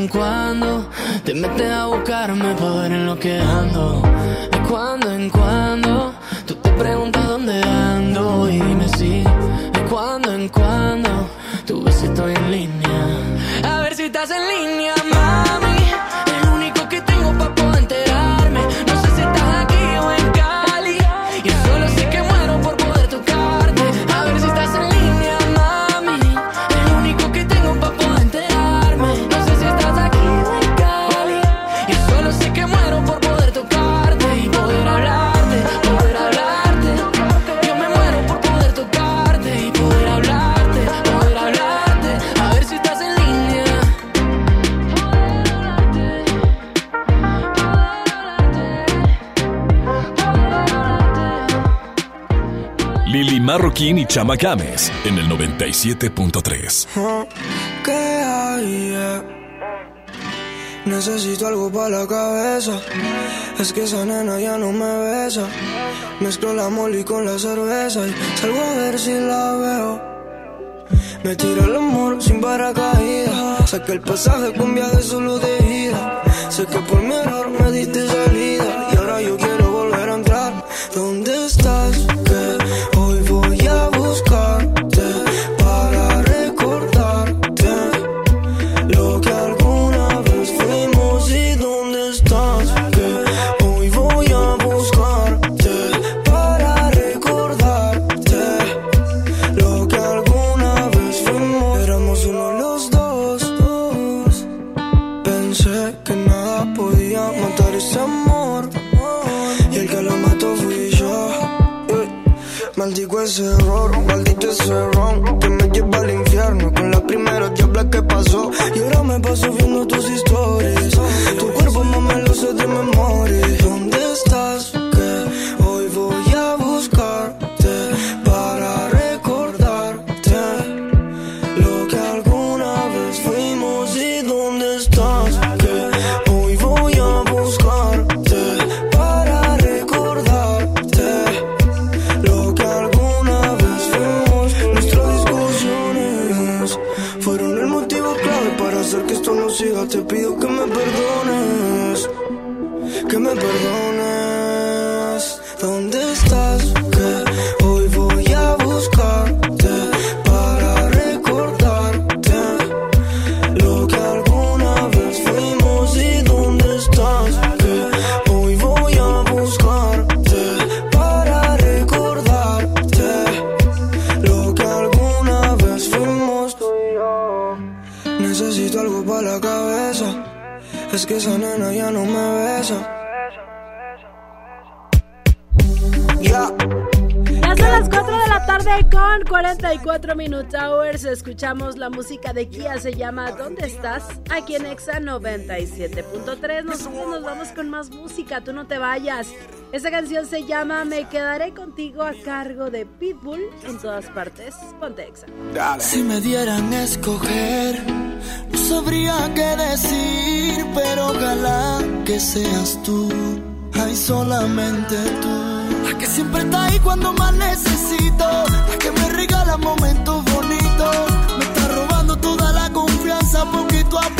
en cuando te metes a buscarme para ver en lo que ando. De cuando en cuando tú te preguntas dónde ando. Y dime si de cuando en cuando tú ves si estoy en línea. A ver si estás en línea, Marroquín y Chama Games en el 97.3. ¿Qué hay? eh? Necesito algo para la cabeza. Es que esa nena ya no me besa. Mezclo la moli con la cerveza y salgo a ver si la veo. Me tiro el amor sin paracaídas. Saqué el pasaje con viaje solo de ida. Sé que por mi error me diste salida. Maldito ese Escuchamos la música de Kia, se llama ¿Dónde estás? Aquí en Exa 97.3. Nosotros nos vamos con más música, tú no te vayas. Esta canción se llama Me quedaré contigo a cargo de Pitbull en todas partes. Ponte Exa. Si me dieran a escoger, no sabría qué decir, pero ojalá que seas tú, ay solamente tú. La que siempre está ahí cuando más necesito, la que me regala momentos confianza poquito a poquito.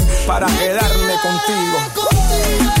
para quedarme contigo.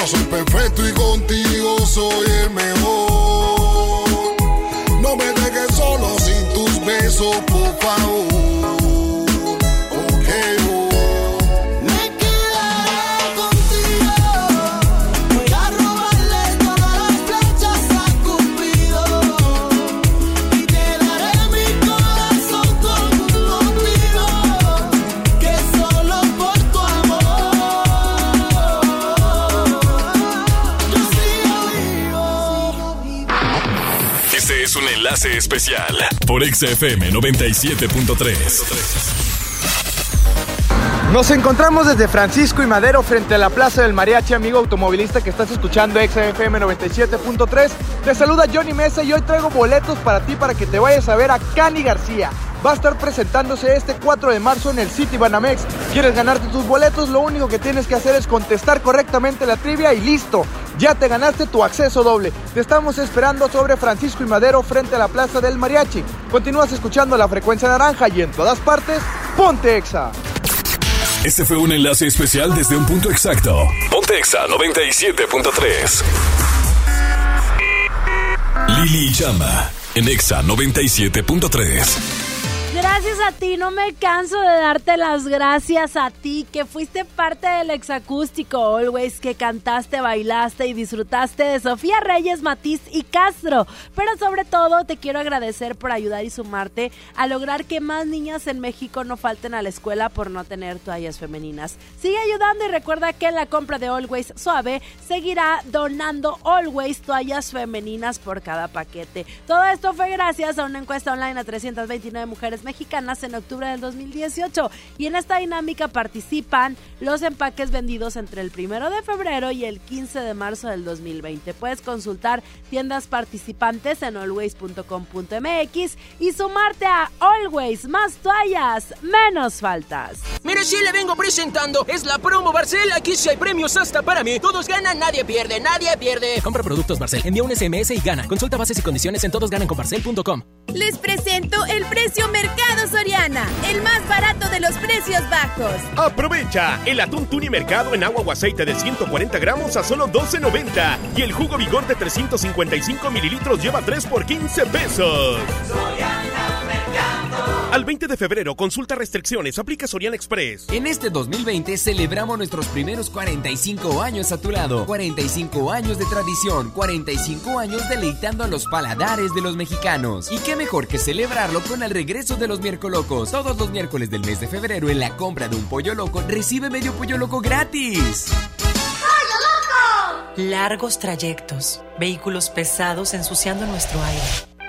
No soy perfecto y contigo soy el mejor. No me dejes solo sin tus besos, por favor. Especial por XFM 97.3. Nos encontramos desde Francisco y Madero frente a la Plaza del Mariachi, amigo automovilista que estás escuchando XFM 97.3. Te saluda Johnny Mesa y hoy traigo boletos para ti para que te vayas a ver a Cani García. Va a estar presentándose este 4 de marzo en el City Banamex. ¿Quieres ganarte tus boletos? Lo único que tienes que hacer es contestar correctamente la trivia y listo. Ya te ganaste tu acceso doble. Te estamos esperando sobre Francisco y Madero frente a la Plaza del Mariachi. Continúas escuchando la frecuencia naranja y en todas partes, ponte exa. Este fue un enlace especial desde un punto exacto. Ponte Exa 97.3. Lili y Chama en Exa 97.3. Gracias a ti, no me canso de darte las gracias a ti, que fuiste parte del exacústico Always, que cantaste, bailaste y disfrutaste de Sofía Reyes, Matiz y Castro. Pero sobre todo te quiero agradecer por ayudar y sumarte a lograr que más niñas en México no falten a la escuela por no tener toallas femeninas. Sigue ayudando y recuerda que en la compra de Always Suave seguirá donando Always toallas femeninas por cada paquete. Todo esto fue gracias a una encuesta online a 329 mujeres mexicanas en octubre del 2018 y en esta dinámica participan los empaques vendidos entre el primero de febrero y el 15 de marzo del 2020. Puedes consultar tiendas participantes en always.com.mx y sumarte a Always más toallas, menos faltas. Mire sí le vengo presentando. Es la promo Barcel. Aquí sí hay premios hasta para mí. Todos ganan, nadie pierde, nadie pierde. Compra productos Barcel, envía un SMS y gana. Consulta bases y condiciones en todosgananconbarcel.com. Les presento el precio Mercado Soriana, el más barato de los precios bajos. Aprovecha el atún tuni mercado en agua o aceite de 140 gramos a solo 12.90 y el jugo vigor de 355 mililitros lleva 3 por 15 pesos. Al 20 de febrero, consulta restricciones, aplica Soriana Express. En este 2020 celebramos nuestros primeros 45 años a tu lado. 45 años de tradición, 45 años deleitando a los paladares de los mexicanos. Y qué mejor que celebrarlo con el regreso de los miércolocos. Todos los miércoles del mes de febrero en la compra de un pollo loco recibe medio pollo loco gratis. Largos trayectos, vehículos pesados ensuciando nuestro aire.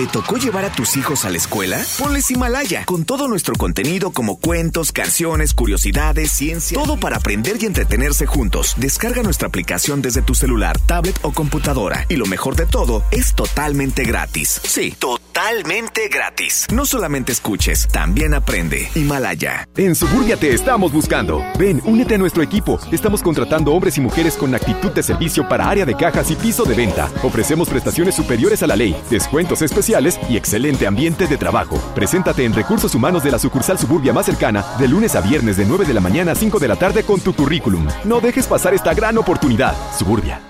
¿Te tocó llevar a tus hijos a la escuela? Ponles Himalaya, con todo nuestro contenido como cuentos, canciones, curiosidades, ciencia, todo para aprender y entretenerse juntos. Descarga nuestra aplicación desde tu celular, tablet o computadora. Y lo mejor de todo, es totalmente gratis. Sí, totalmente gratis. No solamente escuches, también aprende. Himalaya. En Suburbia te estamos buscando. Ven, únete a nuestro equipo. Estamos contratando hombres y mujeres con actitud de servicio para área de cajas y piso de venta. Ofrecemos prestaciones superiores a la ley, descuentos especiales y excelente ambiente de trabajo. Preséntate en Recursos Humanos de la sucursal Suburbia más cercana de lunes a viernes de 9 de la mañana a 5 de la tarde con tu currículum. No dejes pasar esta gran oportunidad. Suburbia.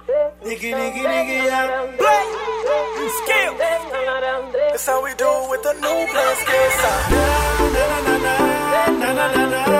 Nigga, nigga, nigga, yeah. Play and skill. That's how we do with the new blast. Na na na na na na na na.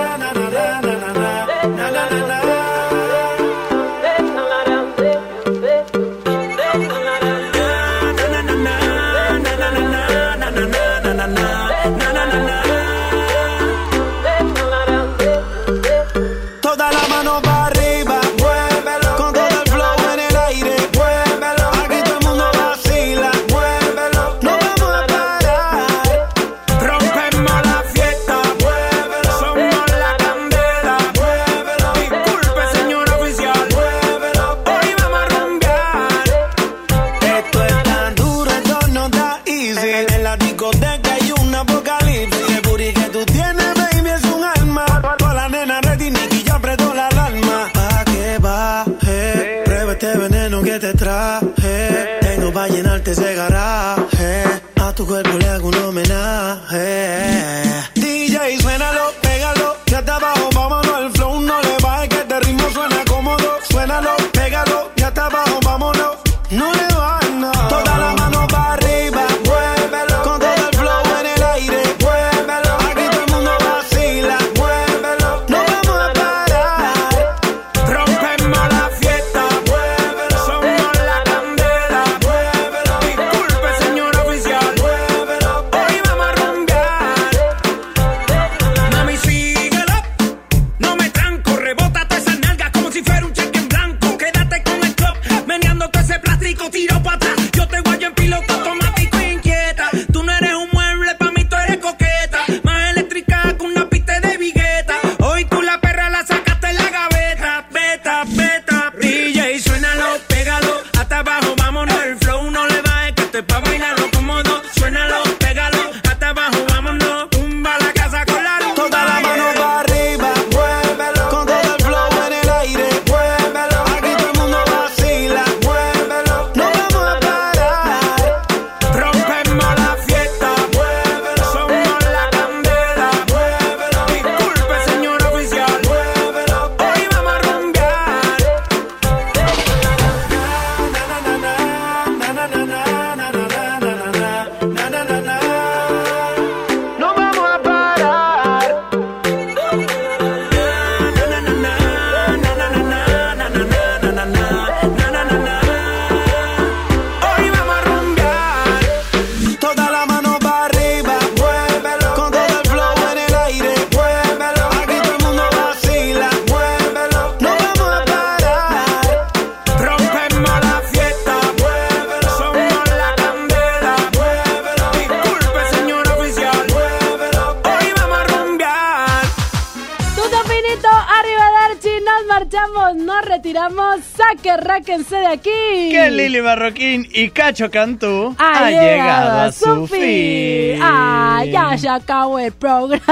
Y Cacho Cantú ha, ha llegado a su fin. Ah, ya se acabó el programa.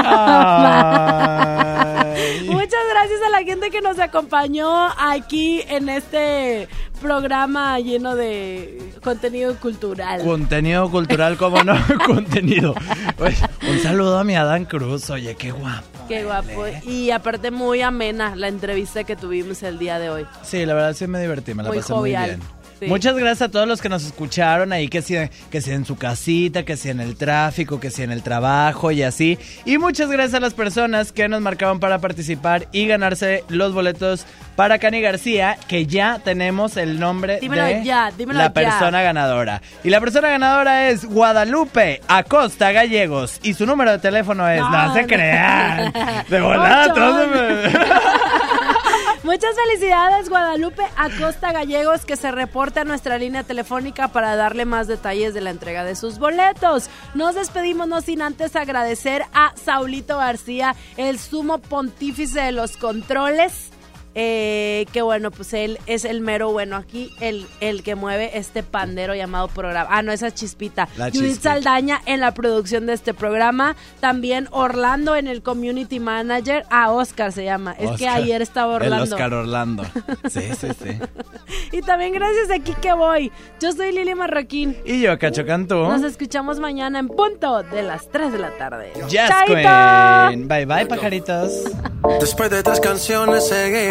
Muchas gracias a la gente que nos acompañó aquí en este programa lleno de contenido cultural. Contenido cultural, como no, contenido. Pues, un saludo a mi Adán Cruz, oye, qué guapo. Qué guapo. Y aparte muy amena la entrevista que tuvimos el día de hoy. Sí, la verdad sí me divertí, me la Muy pasé jovial. muy bien. Sí. Muchas gracias a todos los que nos escucharon ahí, que si, que si en su casita, que si en el tráfico, que si en el trabajo y así. Y muchas gracias a las personas que nos marcaron para participar y ganarse los boletos para Cani García, que ya tenemos el nombre Dímelo de ya, dímelo la ya. persona ganadora. Y la persona ganadora es Guadalupe Acosta Gallegos. Y su número de teléfono es... No, se crean. De volada, todos Muchas felicidades Guadalupe Acosta Gallegos que se reporta a nuestra línea telefónica para darle más detalles de la entrega de sus boletos. Nos despedimos no sin antes agradecer a Saulito García, el sumo pontífice de los controles. Eh, que bueno, pues él es el mero bueno aquí, el, el que mueve este pandero llamado programa. Ah, no, esa chispita. La Judith chispita. Saldaña en la producción de este programa. También Orlando en el community manager. Ah, Oscar se llama. Es que ayer estaba El Orlando. Oscar Orlando. Sí, sí, sí. Y también gracias a aquí que voy. Yo soy Lili Marroquín. Y yo, Cacho Cantú. Nos escuchamos mañana en punto de las 3 de la tarde. Queen. Bye bye, pajaritos. Después de tres canciones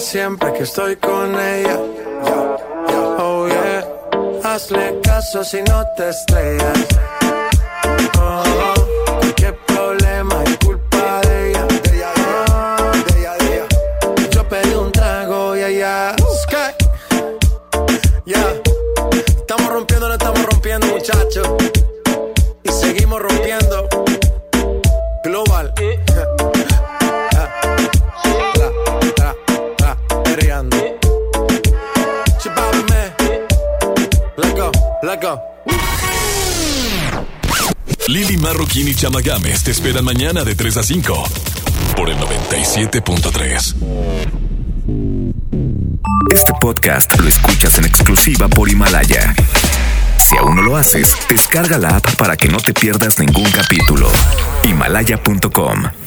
Siempre que estoy con ella. Oh yeah, hazle caso si no te estrellas. Oh, qué problema es culpa de ella. Oh, Yo pedí un trago y ella. Sky. Ya, estamos rompiendo, no estamos rompiendo, muchachos. Y seguimos rompiendo. Global. Go. Lili Marroquín y Chama Games te esperan mañana de 3 a 5 por el 97.3. Este podcast lo escuchas en exclusiva por Himalaya. Si aún no lo haces, descarga la app para que no te pierdas ningún capítulo. Himalaya.com